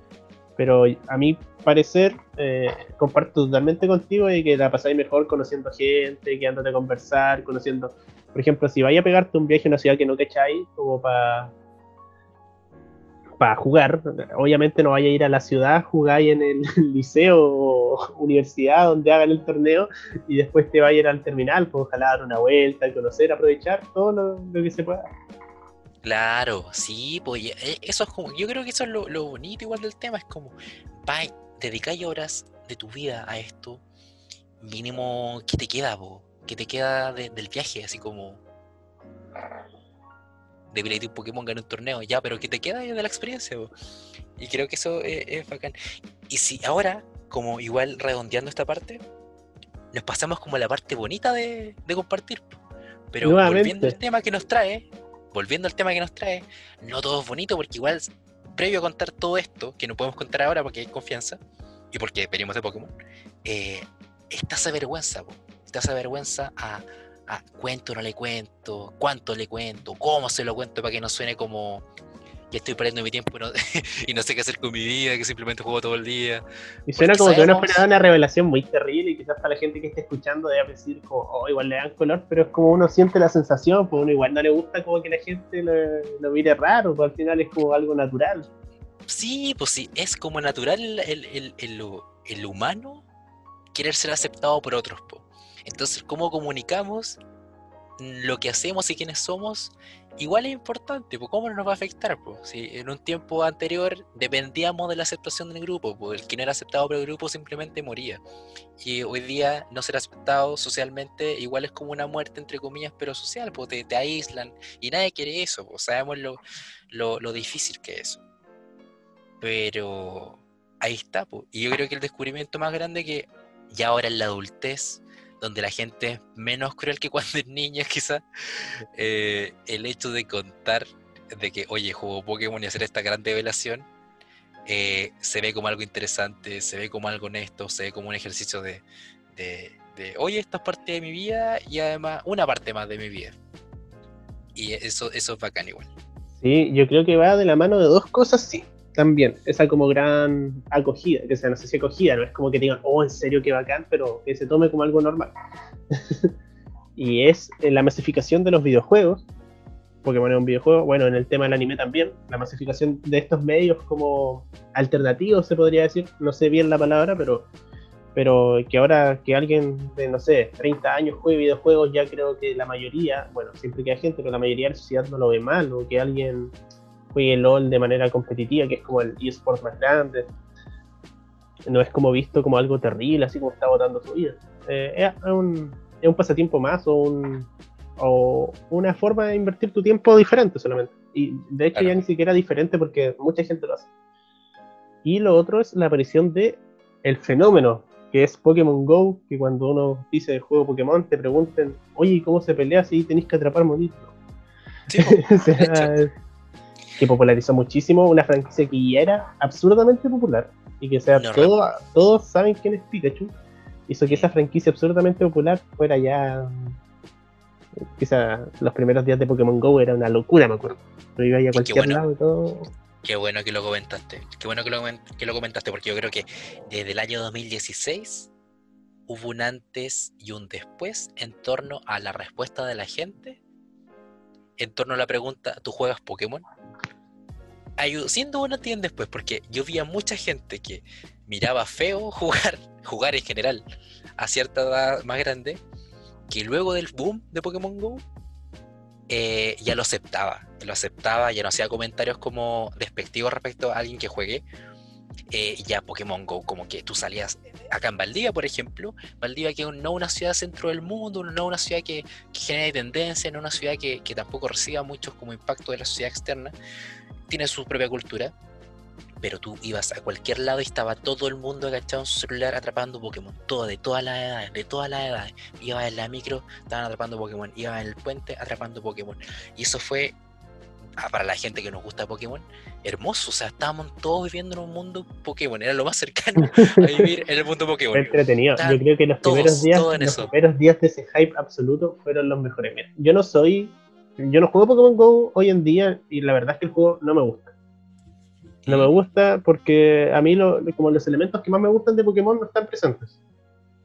Speaker 2: pero a mi parecer, eh, comparto totalmente contigo de que la pasáis mejor conociendo gente, quedándote a conversar, conociendo. Por ejemplo, si vaya a pegarte un viaje a una ciudad que no cacháis, como para para jugar, obviamente no vaya a ir a la ciudad, jugáis en el liceo o universidad donde hagan el torneo y después te vaya a ir al terminal, pues ojalá dar una vuelta, conocer, aprovechar todo lo que se pueda.
Speaker 1: Claro, sí, pues eh, eso es como, yo creo que eso es lo, bonito igual del tema, es como, va, dedicáis horas de tu vida a esto, mínimo, ¿qué te queda, po? ¿Qué te queda del viaje? Así como, de un Pokémon ganar un torneo, ya, pero ¿qué te queda de la experiencia? Y creo que eso es, bacán. Y si ahora, como igual redondeando esta parte, nos pasamos como a la parte bonita de, compartir. Pero volviendo al tema que nos trae, volviendo al tema que nos trae, no todo es bonito porque igual, previo a contar todo esto, que no podemos contar ahora porque hay confianza, y porque venimos de Pokémon, eh, está esa vergüenza, está esa vergüenza a, a cuento o no le cuento, cuánto le cuento, cómo se lo cuento para que no suene como que estoy perdiendo mi tiempo y no, sé qué hacer con mi vida, que simplemente juego todo el día.
Speaker 2: Y suena como que uno espera una revelación muy terrible y quizás para la gente que esté escuchando debe decir como, oh, igual le dan color, pero es como uno siente la sensación, pues uno igual no le gusta como que la gente lo, mire raro, pues al final es como algo natural.
Speaker 1: Sí, pues sí, es como natural el, el humano querer ser aceptado por otros. pues. Entonces, ¿cómo comunicamos lo que hacemos y quiénes somos? Igual es importante, pues ¿cómo nos va a afectar? Pues? Si en un tiempo anterior dependíamos de la aceptación del grupo, pues el que no era aceptado por el grupo simplemente moría. Y hoy día no ser aceptado socialmente igual es como una muerte, entre comillas, pero social, pues te, aíslan y nadie quiere eso, pues sabemos lo, lo, lo difícil que es. Pero ahí está, pues. y yo creo que el descubrimiento más grande que ya ahora en la adultez donde la gente es menos cruel que cuando es niña, quizás, eh, el hecho de contar de que, oye, juego Pokémon y hacer esta gran revelación, eh, se ve como algo interesante, se ve como algo honesto, se ve como un ejercicio de, de, oye, esta es parte de mi vida y además una parte más de mi vida. Y eso, eso es bacán igual.
Speaker 2: Sí, yo creo que va de la mano de dos cosas, sí también, esa como gran acogida, que sea, no sé si acogida, no es como que digan, oh, en serio, qué bacán, pero que se tome como algo normal. y es eh, la masificación de los videojuegos, bueno, es un videojuego, bueno, en el tema del anime también, la masificación de estos medios como alternativos, se podría decir, no sé bien la palabra, pero, pero que ahora que alguien de, no sé, 30 años juegue videojuegos, ya creo que la mayoría, bueno, siempre que hay gente, pero la mayoría de la sociedad no lo ve mal, o que alguien juegue LOL de manera competitiva, que es como el eSport más grande. No es como visto como algo terrible, así como está votando su vida. Eh, es, un, es, un, pasatiempo más o, un, o una forma de invertir tu tiempo diferente solamente. Y de hecho ya ni siquiera diferente porque mucha gente lo hace. Y lo otro es la aparición de el fenómeno que es Pokémon Go, que cuando uno dice el juego Pokémon te pregunten, oye, ¿cómo se pelea si tenéis que atrapar monitos? Sí, que popularizó muchísimo una franquicia que ya era absurdamente popular y que sea todo, todos saben quién es Pikachu hizo que esa franquicia absurdamente popular fuera ya quizá los primeros días de Pokémon Go era una locura me acuerdo. Pero iba a cualquier lado y todo.
Speaker 1: Qué bueno que lo comentaste, qué bueno que lo, que lo comentaste, porque yo creo que desde el año 2016 hubo un antes y un después en torno a la respuesta de la gente, en torno a la pregunta, ¿tú juegas Pokémon? Siendo bueno tienen después, porque yo vi a mucha gente que miraba feo jugar, jugar en general a cierta edad más grande, que luego del boom de Pokémon Go eh, ya lo aceptaba, lo aceptaba, ya no hacía comentarios como despectivos respecto a alguien que juegue. Eh, ya Pokémon Go, como que tú salías acá en Valdivia, por ejemplo, Valdivia que es no una ciudad centro del mundo, no una ciudad que, que genere tendencia, no una ciudad que, que tampoco reciba muchos como impacto de la sociedad externa, tiene su propia cultura, pero tú ibas a cualquier lado y estaba todo el mundo agachado en su celular atrapando Pokémon, todo, de todas las edades, de todas las edades. Ibas en la micro, estaban atrapando Pokémon, ibas en el puente atrapando Pokémon. Y eso fue, ah, para la gente que nos gusta Pokémon, hermoso. O sea, estábamos todos viviendo en un mundo Pokémon, era lo más cercano a vivir en el mundo Pokémon.
Speaker 2: entretenido. Yo creo que los primeros días, los primeros días de ese hype absoluto fueron los mejores. yo no soy yo no juego Pokémon Go hoy en día y la verdad es que el juego no me gusta. No me gusta porque a mí lo, como los elementos que más me gustan de Pokémon no están presentes.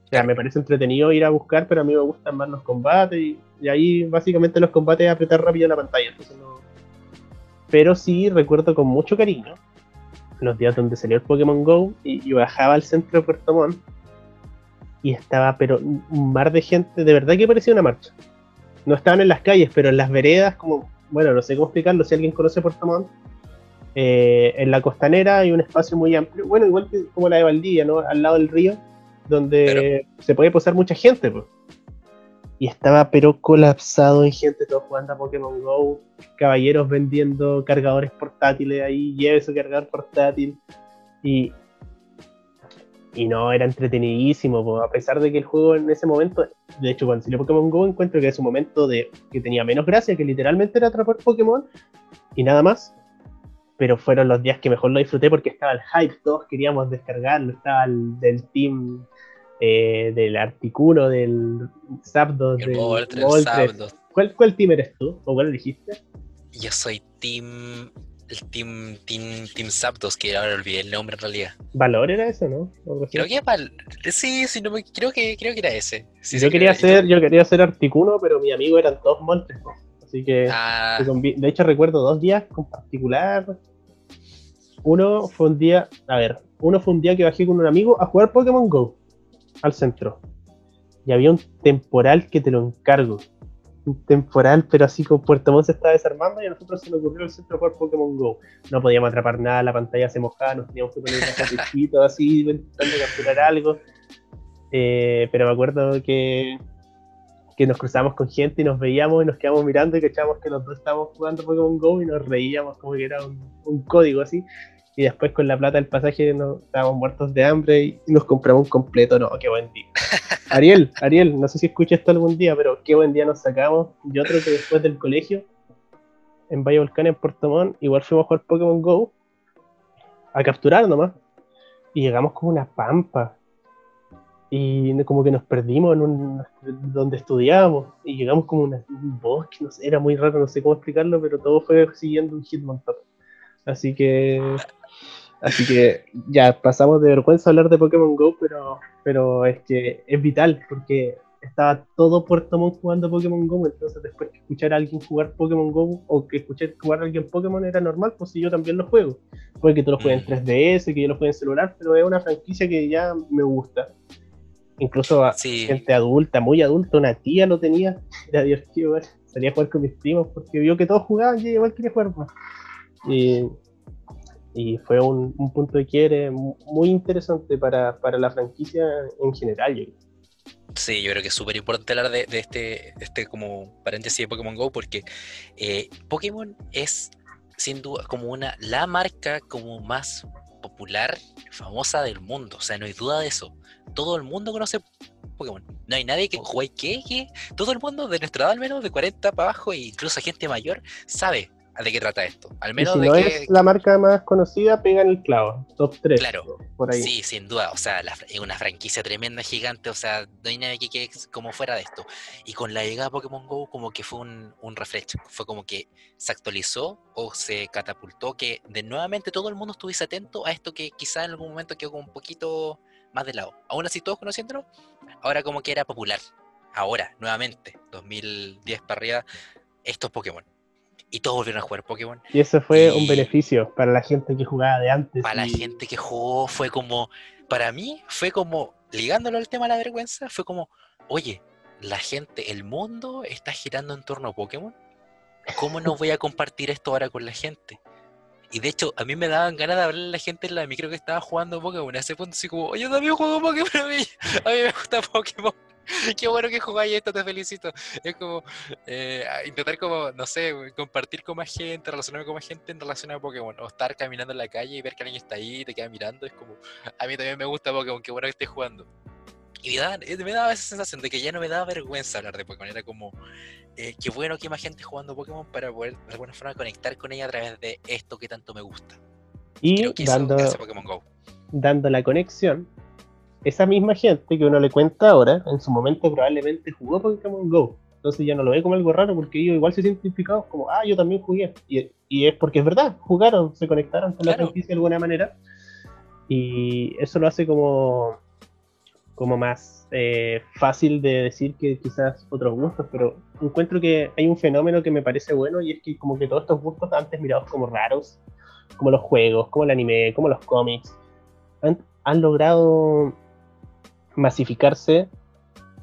Speaker 2: O sea, me parece entretenido ir a buscar, pero a mí me gustan más los combates y, ahí básicamente los combates es apretar rápido la pantalla. Pero sí recuerdo con mucho cariño los días donde salió el Pokémon Go y yo bajaba al centro de Puerto Montt y estaba pero un mar de gente, de verdad que parecía una marcha no estaban en las calles, pero en las veredas, como, bueno, no sé cómo explicarlo, si alguien conoce Puerto Montt, eh, en la costanera hay un espacio muy amplio, bueno, igual que como la de Valdivia, ¿no? Al lado del río, donde se puede posar mucha gente, pues. Y estaba pero colapsado en gente, todos jugando a Pokémon Go, caballeros vendiendo cargadores portátiles ahí, lleve su cargador portátil. Y y no, era entretenidísimo, a pesar de que el juego en ese momento, de hecho cuando salió Pokémon GO encuentro que es un momento de que tenía menos gracia, que literalmente era atrapar Pokémon y nada más, pero fueron los días que mejor lo disfruté porque estaba el hype, todos queríamos descargarlo, estaba el del team eh, del Articuno, del Zapdos, del Moltres. ¿Cuál, ¿Cuál team eres tú? ¿O cuál dijiste?
Speaker 1: Yo soy team el Team, team, team Zapdos, que ahora olvidé el nombre en realidad.
Speaker 2: ¿Valor era eso, no?
Speaker 1: Creo que sí, sí no me... creo que creo que era ese.
Speaker 2: yo quería ser, yo quería ser Articuno, pero mi amigo eran todos Moltres, así que ah. de hecho recuerdo dos días con particular. Uno fue un día, a ver, uno fue un día que bajé con un amigo a jugar Pokémon Go al centro. Y había un temporal que te lo encargo temporal, pero así como Puerto Montt se estaba desarmando y a nosotros se nos ocurrió el centro jugar Pokémon Go. No podíamos atrapar nada, la pantalla se mojaba, nos teníamos que poner un así, intentando capturar algo. Eh, pero me acuerdo que, que nos cruzamos con gente y nos veíamos y nos quedamos mirando y que echábamos que los dos estábamos jugando Pokémon Go y nos reíamos como que era un código así y después con la plata del pasaje nos estábamos muertos de hambre y nos compramos un completo. No, qué buen día. Ariel, Ariel, no sé si escuchas esto algún día, pero qué buen día nos sacamos. Yo creo que después del colegio, en Valle Volcán, en Puerto Montt, igual fuimos a jugar Pokémon Go a capturar nomás. Y llegamos como una pampa. Y como que nos perdimos en un donde estudiábamos. Y llegamos como un bosque, no sé, era muy raro, no sé cómo explicarlo, pero todo fue siguiendo un Hitmontop. Así que Así que ya pasamos de vergüenza a hablar de Pokémon Go, pero, pero es que es vital porque estaba todo Puerto Montt jugando Pokémon Go, entonces después que escuchar a alguien jugar Pokémon Go o que escuchar jugar a alguien Pokémon era normal, pues si yo también lo juego. Puede que tú lo juegues en 3DS, que yo lo juegue en celular, pero es una franquicia que ya me gusta. Incluso a gente adulta, muy adulta, una tía lo tenía, era divertido, salía a jugar con mis primos porque vio que todos jugaban y igual quería jugar más. Y y fue un, punto de quiebre muy interesante para, la franquicia en general.
Speaker 1: Sí, yo creo que es súper importante hablar de, este, este como paréntesis de Pokémon Go porque eh, Pokémon es sin duda como una la marca como más popular, famosa del mundo. O sea, no hay duda de eso. Todo el mundo conoce Pokémon. No hay nadie que juegue. ¿qué? Todo el mundo de nuestra edad al menos, de 40 para abajo, e incluso gente mayor, sabe de qué trata esto. Al menos
Speaker 2: si
Speaker 1: de
Speaker 2: no es la marca más conocida, pega en el clavo. Top 3.
Speaker 1: Claro. Por ahí. Sí, sin duda. O sea, es una franquicia tremenda, gigante. O sea, no hay nadie que quede como fuera de esto. Y con la llegada de Pokémon Go, como que fue un, un refresh. Fue como que se actualizó o se catapultó que de nuevamente todo el mundo estuviese atento a esto que quizá en algún momento quedó como un poquito más de lado. Aún así, todos conociéndolo, ahora como que era popular. Ahora, nuevamente, 2010 para arriba, estos Pokémon y todos volvieron a jugar Pokémon.
Speaker 2: Y eso fue un beneficio para la gente que jugaba de antes.
Speaker 1: Para la gente que jugó fue como, para mí fue como, ligándolo al tema de la vergüenza, fue como, oye, la gente, el mundo está girando en torno a Pokémon. ¿Cómo no voy a compartir esto ahora con la gente? Y de hecho, a mí me daban ganas de hablarle a la gente en la micro que estaba jugando Pokémon. A ese punto, así como, oye, yo también juego Pokémon a mí. A mí me gusta Pokémon. Qué bueno que jugáis esto, te felicito. Es como eh, intentar como, no sé, compartir con más gente, relacionarme con más gente en relación a Pokémon. O estar caminando en la calle y ver que alguien está ahí y te queda mirando. Es como, a mí también me gusta Pokémon, qué bueno que estés jugando. Y me daba, eh, me daba esa sensación de que ya no me daba vergüenza hablar de Pokémon. Era como, eh, qué bueno que hay más gente jugando Pokémon para poder de alguna forma conectar con ella a través de esto que tanto me gusta.
Speaker 2: Y dando, dando la conexión, esa misma gente que uno le cuenta ahora, en su momento probablemente jugó Pokémon Go. Entonces ya no lo ve como algo raro porque ellos igual se sienten identificados como, ah, yo también jugué. Y, es porque es verdad, jugaron, se conectaron con la franquicia de alguna manera. Y eso lo hace como, como más eh, fácil de decir que quizás otros gustos, pero encuentro que hay un fenómeno que me parece bueno y es que como que todos estos gustos antes mirados como raros, como los juegos, como el anime, como los cómics, han logrado masificarse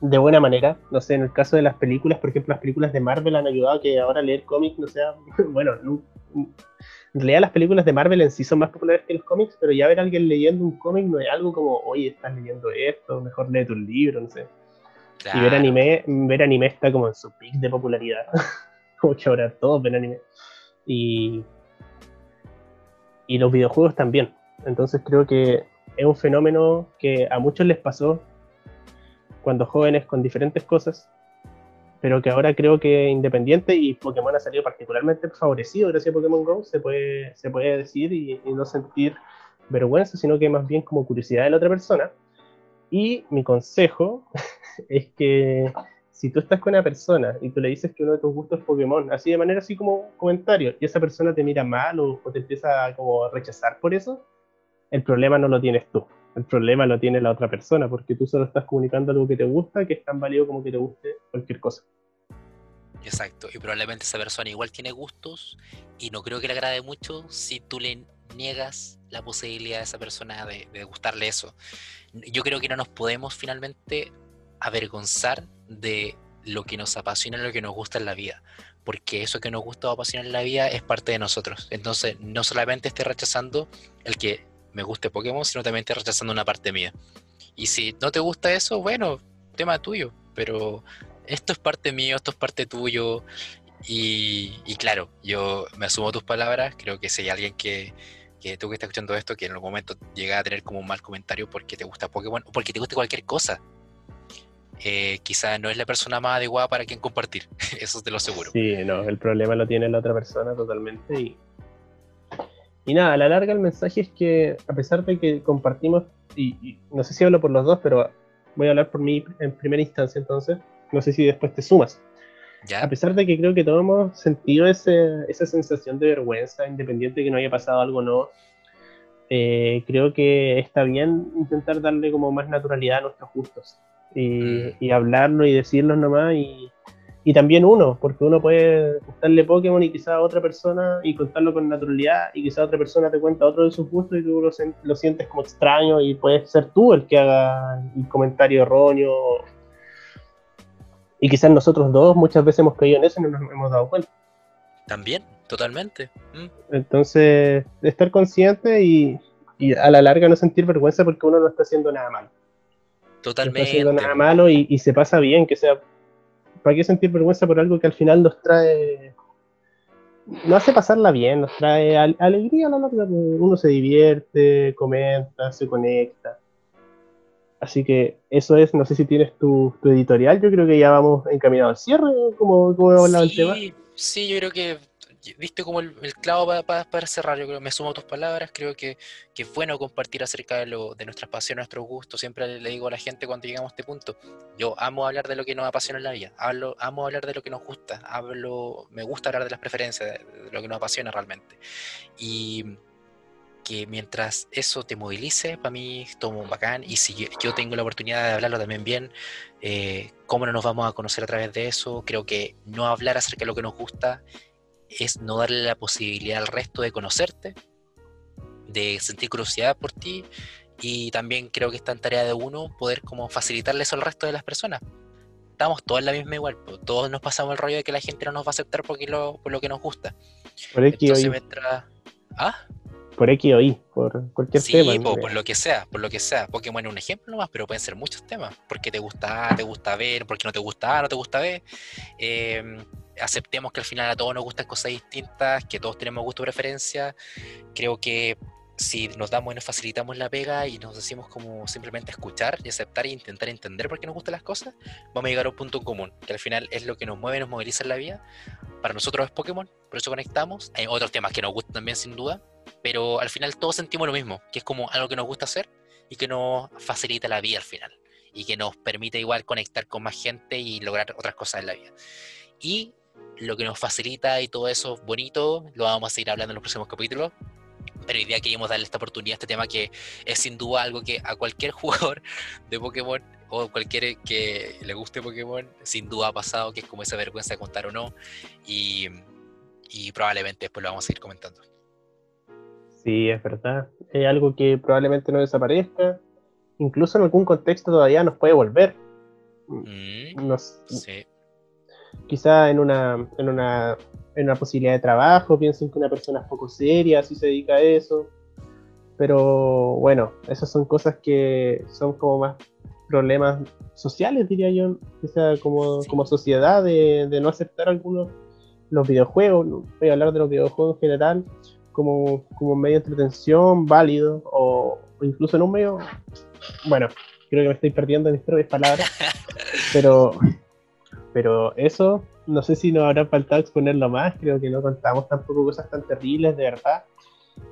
Speaker 2: de buena manera. No sé, en el caso de las películas, por ejemplo, las películas de Marvel han ayudado a que ahora leer cómics no sea, bueno, en realidad las películas de Marvel en sí son más populares que los cómics, pero ya ver a alguien leyendo un cómic no es algo como, oye, estás leyendo esto, mejor lee tu libro, no sé. Y ver anime, ver anime está como en su pic de popularidad. como que ahora todos ven anime. Y, y los videojuegos también. Entonces creo que es un fenómeno que a muchos les pasó cuando jóvenes con diferentes cosas, pero que ahora creo que independiente y Pokémon ha salido particularmente favorecido gracias a Pokémon Go, se puede, se puede decir y, no sentir vergüenza, sino que más bien como curiosidad de la otra persona. Y mi consejo es que si tú estás con una persona y tú le dices que uno de tus gustos es Pokémon, así de manera así como comentario, y esa persona te mira mal o, te empieza como a rechazar por eso, el problema no lo tienes tú, el problema lo tiene la otra persona, porque tú solo estás comunicando algo que te gusta, que es tan válido como que te guste cualquier cosa.
Speaker 1: Exacto, y probablemente esa persona igual tiene gustos y no creo que le agrade mucho si tú le niegas la posibilidad a esa persona de, gustarle eso. Yo creo que no nos podemos finalmente avergonzar de lo que nos apasiona, lo que nos gusta en la vida, porque eso que nos gusta o apasiona en la vida es parte de nosotros. Entonces, no solamente esté rechazando el que me guste Pokémon, sino también rechazando una parte mía. Y si no te gusta eso, bueno, tema tuyo, pero esto es parte mío, esto es parte tuyo. Y, claro, yo me asumo tus palabras, creo que si hay alguien que, que tú que estás escuchando esto, que en algún momento llega a tener como un mal comentario porque te gusta Pokémon o porque te gusta cualquier cosa, eh, quizá no es la persona más adecuada para quien compartir, eso te lo aseguro.
Speaker 2: Sí, no, el problema lo tiene la otra persona totalmente y, y nada, a la larga el mensaje es que a pesar de que compartimos, y no sé si hablo por los dos, pero voy a hablar por mí en primera instancia entonces, no sé si después te sumas. A pesar de que creo que todos hemos sentido ese, esa sensación de vergüenza, independiente de que no haya pasado algo o no, eh, creo que está bien intentar darle como más naturalidad a nuestros gustos y, mm. y hablarlo y decirlo nomás y, y también uno, porque uno puede gustarle Pokémon y quizá a otra persona y contarlo con naturalidad y quizá otra persona te cuenta otro de sus gustos y tú lo, lo sientes como extraño y puedes ser tú el que haga el comentario erróneo y quizás nosotros dos muchas veces hemos caído en eso y no nos hemos dado cuenta.
Speaker 1: También, totalmente.
Speaker 2: Mm. Entonces, estar consciente y, a la larga no sentir vergüenza porque uno no está haciendo nada malo.
Speaker 1: Totalmente.
Speaker 2: No está haciendo nada malo y, se pasa bien, que sea. ¿Para qué sentir vergüenza por algo que al final nos trae. No hace pasarla bien, nos trae alegría a la larga. Uno se divierte, comenta, se conecta. Así que eso es, no sé si tienes tu, editorial, yo creo que ya vamos encaminados al cierre, como, como hemos hablado
Speaker 1: el
Speaker 2: tema.
Speaker 1: Sí, yo creo que viste como el, clavo para, cerrar, yo creo me sumo a tus palabras, creo que, es bueno compartir acerca de, lo, de nuestras pasiones, nuestros gustos, siempre le, digo a la gente cuando llegamos a este punto, yo amo hablar de lo que nos apasiona en la vida, hablo, amo hablar de lo que nos gusta, hablo, me gusta hablar de las preferencias, de lo que nos apasiona realmente. Y que mientras eso te movilice, para mí todo muy bacán. Y si yo, tengo la oportunidad de hablarlo también bien, eh, ¿cómo no nos vamos a conocer a través de eso? Creo que no hablar acerca de lo que nos gusta es no darle la posibilidad al resto de conocerte, de sentir curiosidad por ti. Y también creo que está en tarea de uno poder como facilitarle eso al resto de las personas. Estamos todos en la misma igual, todos nos pasamos el rollo de que la gente no nos va a aceptar porque lo, por lo que nos gusta.
Speaker 2: Por Entonces, mientras... ¿Ah? por X o Y, por cualquier tema.
Speaker 1: Sí, por, lo que sea, por lo que sea. Pokémon es un ejemplo nomás, pero pueden ser muchos temas. Porque te gusta te gusta ver, porque no te gusta no te gusta ver. Em, aceptemos que al final a todos nos gustan cosas distintas, que todos tenemos gusto y preferencia. Creo que si nos damos y nos facilitamos la pega y nos decimos como simplemente escuchar y aceptar e intentar entender por qué nos gustan las cosas, vamos a llegar a un punto común, que al final es lo que nos mueve, nos moviliza en la vida. Para nosotros es Pokémon, por eso conectamos. Hay otros temas que nos gustan también sin duda, pero al final todos sentimos lo mismo, que es como algo que nos gusta hacer y que nos facilita la vida al final y que nos permite igual conectar con más gente y lograr otras cosas en la vida. Y lo que nos facilita y todo eso bonito, lo vamos a seguir hablando en los próximos capítulos. Pero hoy día queríamos darle esta oportunidad a este tema que es sin duda algo que a cualquier jugador de Pokémon o cualquier que le guste Pokémon, sin duda ha pasado, que es como esa vergüenza de contar o no. Y, y probablemente después lo vamos a seguir comentando.
Speaker 2: Sí, es verdad. Es algo que probablemente no desaparezca. Incluso en algún contexto todavía nos puede volver. Mm, sí. Quizá en una, en, una, en una posibilidad de trabajo, piensen que una persona es poco seria, si se dedica a eso. Pero bueno, esas son cosas que son como más problemas sociales, diría yo, quizá como, como sociedad, de, de no aceptar algunos los videojuegos. Voy a hablar de los videojuegos en general como, como medio de entretención válido o, o incluso en un medio, bueno, creo que me estoy perdiendo en mis propias palabras, pero, pero eso, no sé si nos habrá faltado exponerlo más, creo que no contamos tampoco cosas tan terribles, de verdad.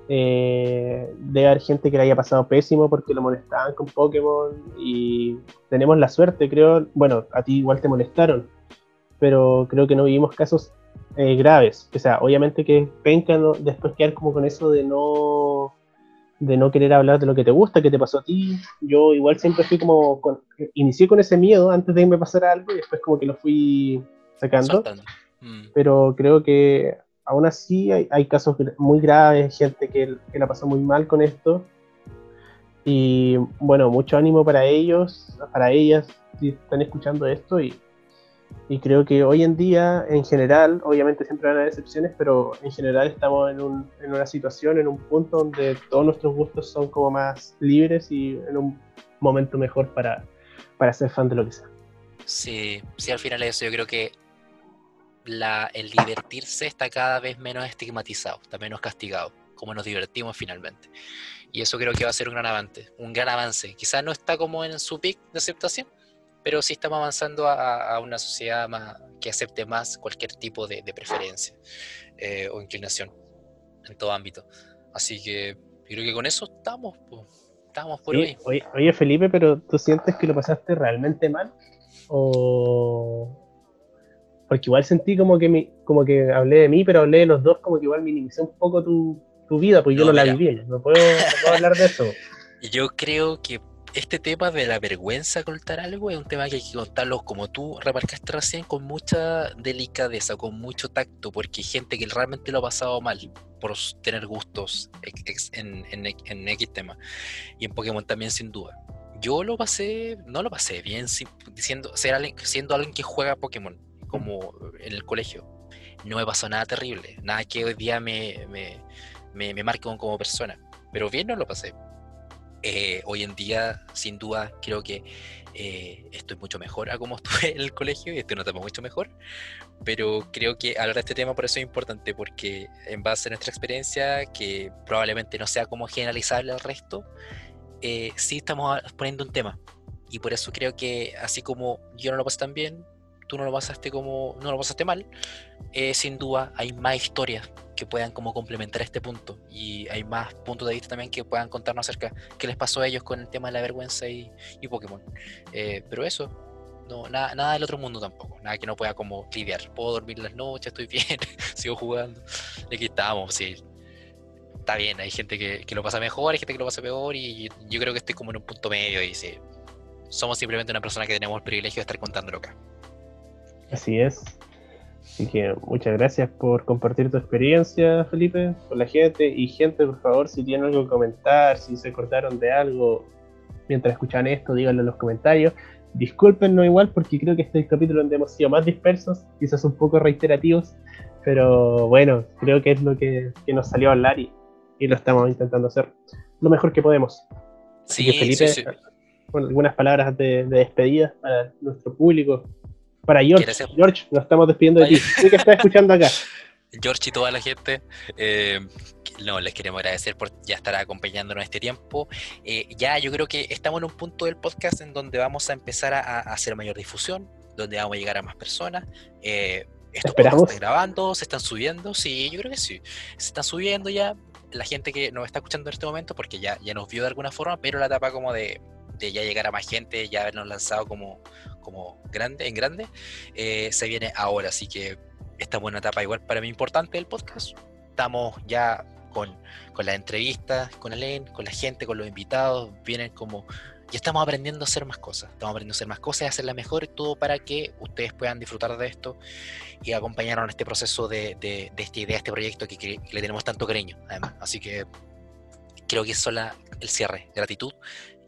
Speaker 2: Eh, debe haber gente que le haya pasado pésimo porque lo molestaban con Pokémon y tenemos la suerte, creo, bueno, a ti igual te molestaron, pero creo que no vivimos casos eh, graves. O sea, obviamente que penca después quedar como con eso de no de no querer hablar de lo que te gusta, que te pasó a ti. Yo igual siempre fui como, inicié con ese miedo antes de que me pasara algo y después como que lo fui sacando. Mm. Pero creo que aún así hay, casos muy graves, gente que, que, la pasó muy mal con esto. Y bueno, mucho ánimo para ellos, para ellas, si están escuchando esto y y creo que hoy en día, en general, obviamente siempre van a haber excepciones, pero en general estamos en, un, en una situación, en un punto donde todos nuestros gustos son como más libres y en un momento mejor para, para ser fan de lo que sea.
Speaker 1: Sí, sí, al final eso yo creo que el divertirse está cada vez menos estigmatizado, está menos castigado, como nos divertimos finalmente. Y eso creo que va a ser un gran avance, un gran avance. Quizás no está como en su pic de aceptación, pero sí estamos avanzando a, una sociedad más, que acepte más cualquier tipo de, preferencia eh, o inclinación en todo ámbito. Así que creo que con eso estamos, estamos por hoy.
Speaker 2: Oye, Felipe, pero ¿tú sientes que lo pasaste realmente mal? ¿O...? Porque igual sentí como que, mi, como que hablé de mí, pero hablé de los dos, como que igual minimicé un poco tu, vida, pues yo no la viví, no puedo, no puedo hablar de eso.
Speaker 1: Yo creo que este tema de la vergüenza contar algo es un tema que hay que contarlo, como tú remarcaste recién, con mucha delicadeza, con mucho tacto, porque hay gente que realmente lo ha pasado mal por tener gustos en, en, X tema. Y en Pokémon también, sin duda. Yo lo pasé, no lo pasé bien diciendo, ser siendo alguien que juega Pokémon, como en el colegio. No me pasó nada terrible, nada que hoy día me, me, me, me marque como persona. Pero bien no lo pasé eh, hoy en día, sin duda, creo que eh, estoy mucho mejor a como estuve en el colegio y estoy notando mucho mejor. Pero creo que hablar de este tema por eso es importante, porque en base a nuestra experiencia, que probablemente no sea como generalizable al resto, eh, sí estamos poniendo un tema. Y por eso creo que así como yo no lo pasé tan bien, tú no lo pasaste como no lo pasaste mal, sin duda hay más historias que puedan como complementar este punto y hay más puntos de vista también que puedan contarnos acerca qué les pasó a ellos con el tema de la vergüenza y, Pokémon. Eh, pero eso, no, nada, nada del otro mundo tampoco, nada que no pueda como lidiar. Puedo dormir las noches, estoy bien, sigo jugando. Y aquí estamos, sí. Está bien, hay gente que, que, lo pasa mejor, hay gente que lo pasa peor y yo creo que estoy como en un punto medio y sí, somos simplemente una persona que tenemos el privilegio de estar contándolo acá.
Speaker 2: Así es. Así que muchas gracias por compartir tu experiencia, Felipe, con la gente. Y gente, por favor, si tienen algo que comentar, si se cortaron de algo mientras escuchan esto, díganlo en los comentarios. Discúlpenos igual porque creo que este es el capítulo donde hemos sido más dispersos, quizás un poco reiterativos, pero bueno, creo que es lo que, nos salió a hablar y, lo estamos intentando hacer lo mejor que podemos. Así que Felipe, algunas palabras de despedida para nuestro público. Para George, George, nos estamos despidiendo de ti. ¿Qué que estás escuchando acá.
Speaker 1: George y toda la gente, eh, no, les queremos agradecer por ya estar acompañándonos este tiempo. Eh, ya yo creo que estamos en un punto del podcast en donde vamos a empezar a, hacer mayor difusión, donde vamos a llegar a más personas. Eh, estos se están grabando, se están subiendo, sí, yo creo que sí. Se están subiendo ya la gente que nos está escuchando en este momento, porque ya, ya nos vio de alguna forma, pero la etapa como de, de ya llegar a más gente, ya habernos lanzado como, como grande, en grande, eh, se viene ahora. Así que esta buena etapa igual para mí importante del podcast. Estamos ya con, con las entrevistas, con Elaine, con la gente, con los invitados, vienen como... Ya estamos aprendiendo a hacer más cosas, estamos aprendiendo a hacer más cosas y hacerlas mejor, todo para que ustedes puedan disfrutar de esto y acompañarnos en este proceso de, de, esta idea, este proyecto que, le tenemos tanto cariño, además. Así que creo que eso es el cierre. Gratitud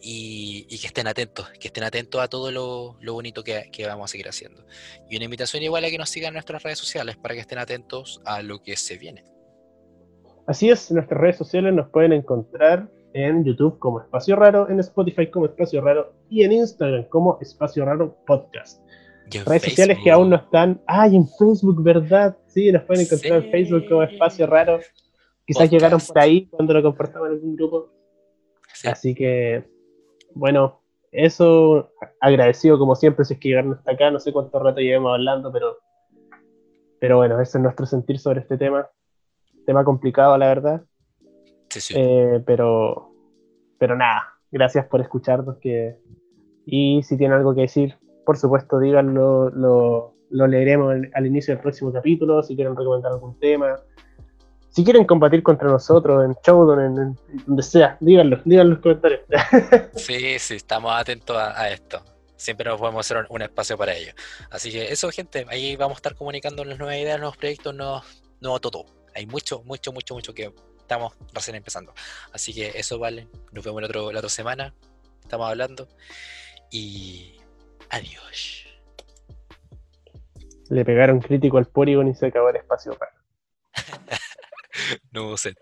Speaker 1: y, que estén atentos, que estén atentos a todo lo, bonito que, vamos a seguir haciendo. Y una invitación igual a que nos sigan en nuestras redes sociales para que estén atentos a lo que se viene.
Speaker 2: Así es, en nuestras redes sociales nos pueden encontrar en YouTube como Espacio Raro, en Spotify como Espacio Raro y en Instagram como Espacio Raro Podcast. Redes sociales que aún no están. ¡Ay, en Facebook, verdad! Sí, nos pueden encontrar en Facebook como Espacio Raro. Quizás llegaron por ahí cuando lo compartamos en algún grupo Así que, bueno, eso, agradecido como siempre si es que llegaron hasta acá, no sé cuánto rato llevamos hablando, pero, pero bueno, ese es nuestro sentir sobre este tema. Tema complicado, la verdad.
Speaker 1: Sí, sí.
Speaker 2: Eh, pero, pero nada, gracias por escucharnos. Que, y si tienen algo que decir, por supuesto, díganlo, lo, lo leeremos al inicio del próximo capítulo. Si quieren recomendar algún tema, si quieren combatir contra nosotros en Showdown, en, donde sea, díganlo, díganlo en los comentarios.
Speaker 1: sí, sí, estamos atentos a, esto. Siempre nos podemos hacer un, espacio para ello. Así que eso, gente, ahí vamos a estar comunicando las nuevas ideas, nuevos proyectos, nuevos, nuevo todo. Hay mucho, mucho, mucho, mucho que estamos recién empezando. Así que eso vale. Nos vemos la, otro, la otra semana. Estamos hablando. Y adiós.
Speaker 2: Le pegaron crítico al Porygon y se acabó el espacio para.
Speaker 1: no sé.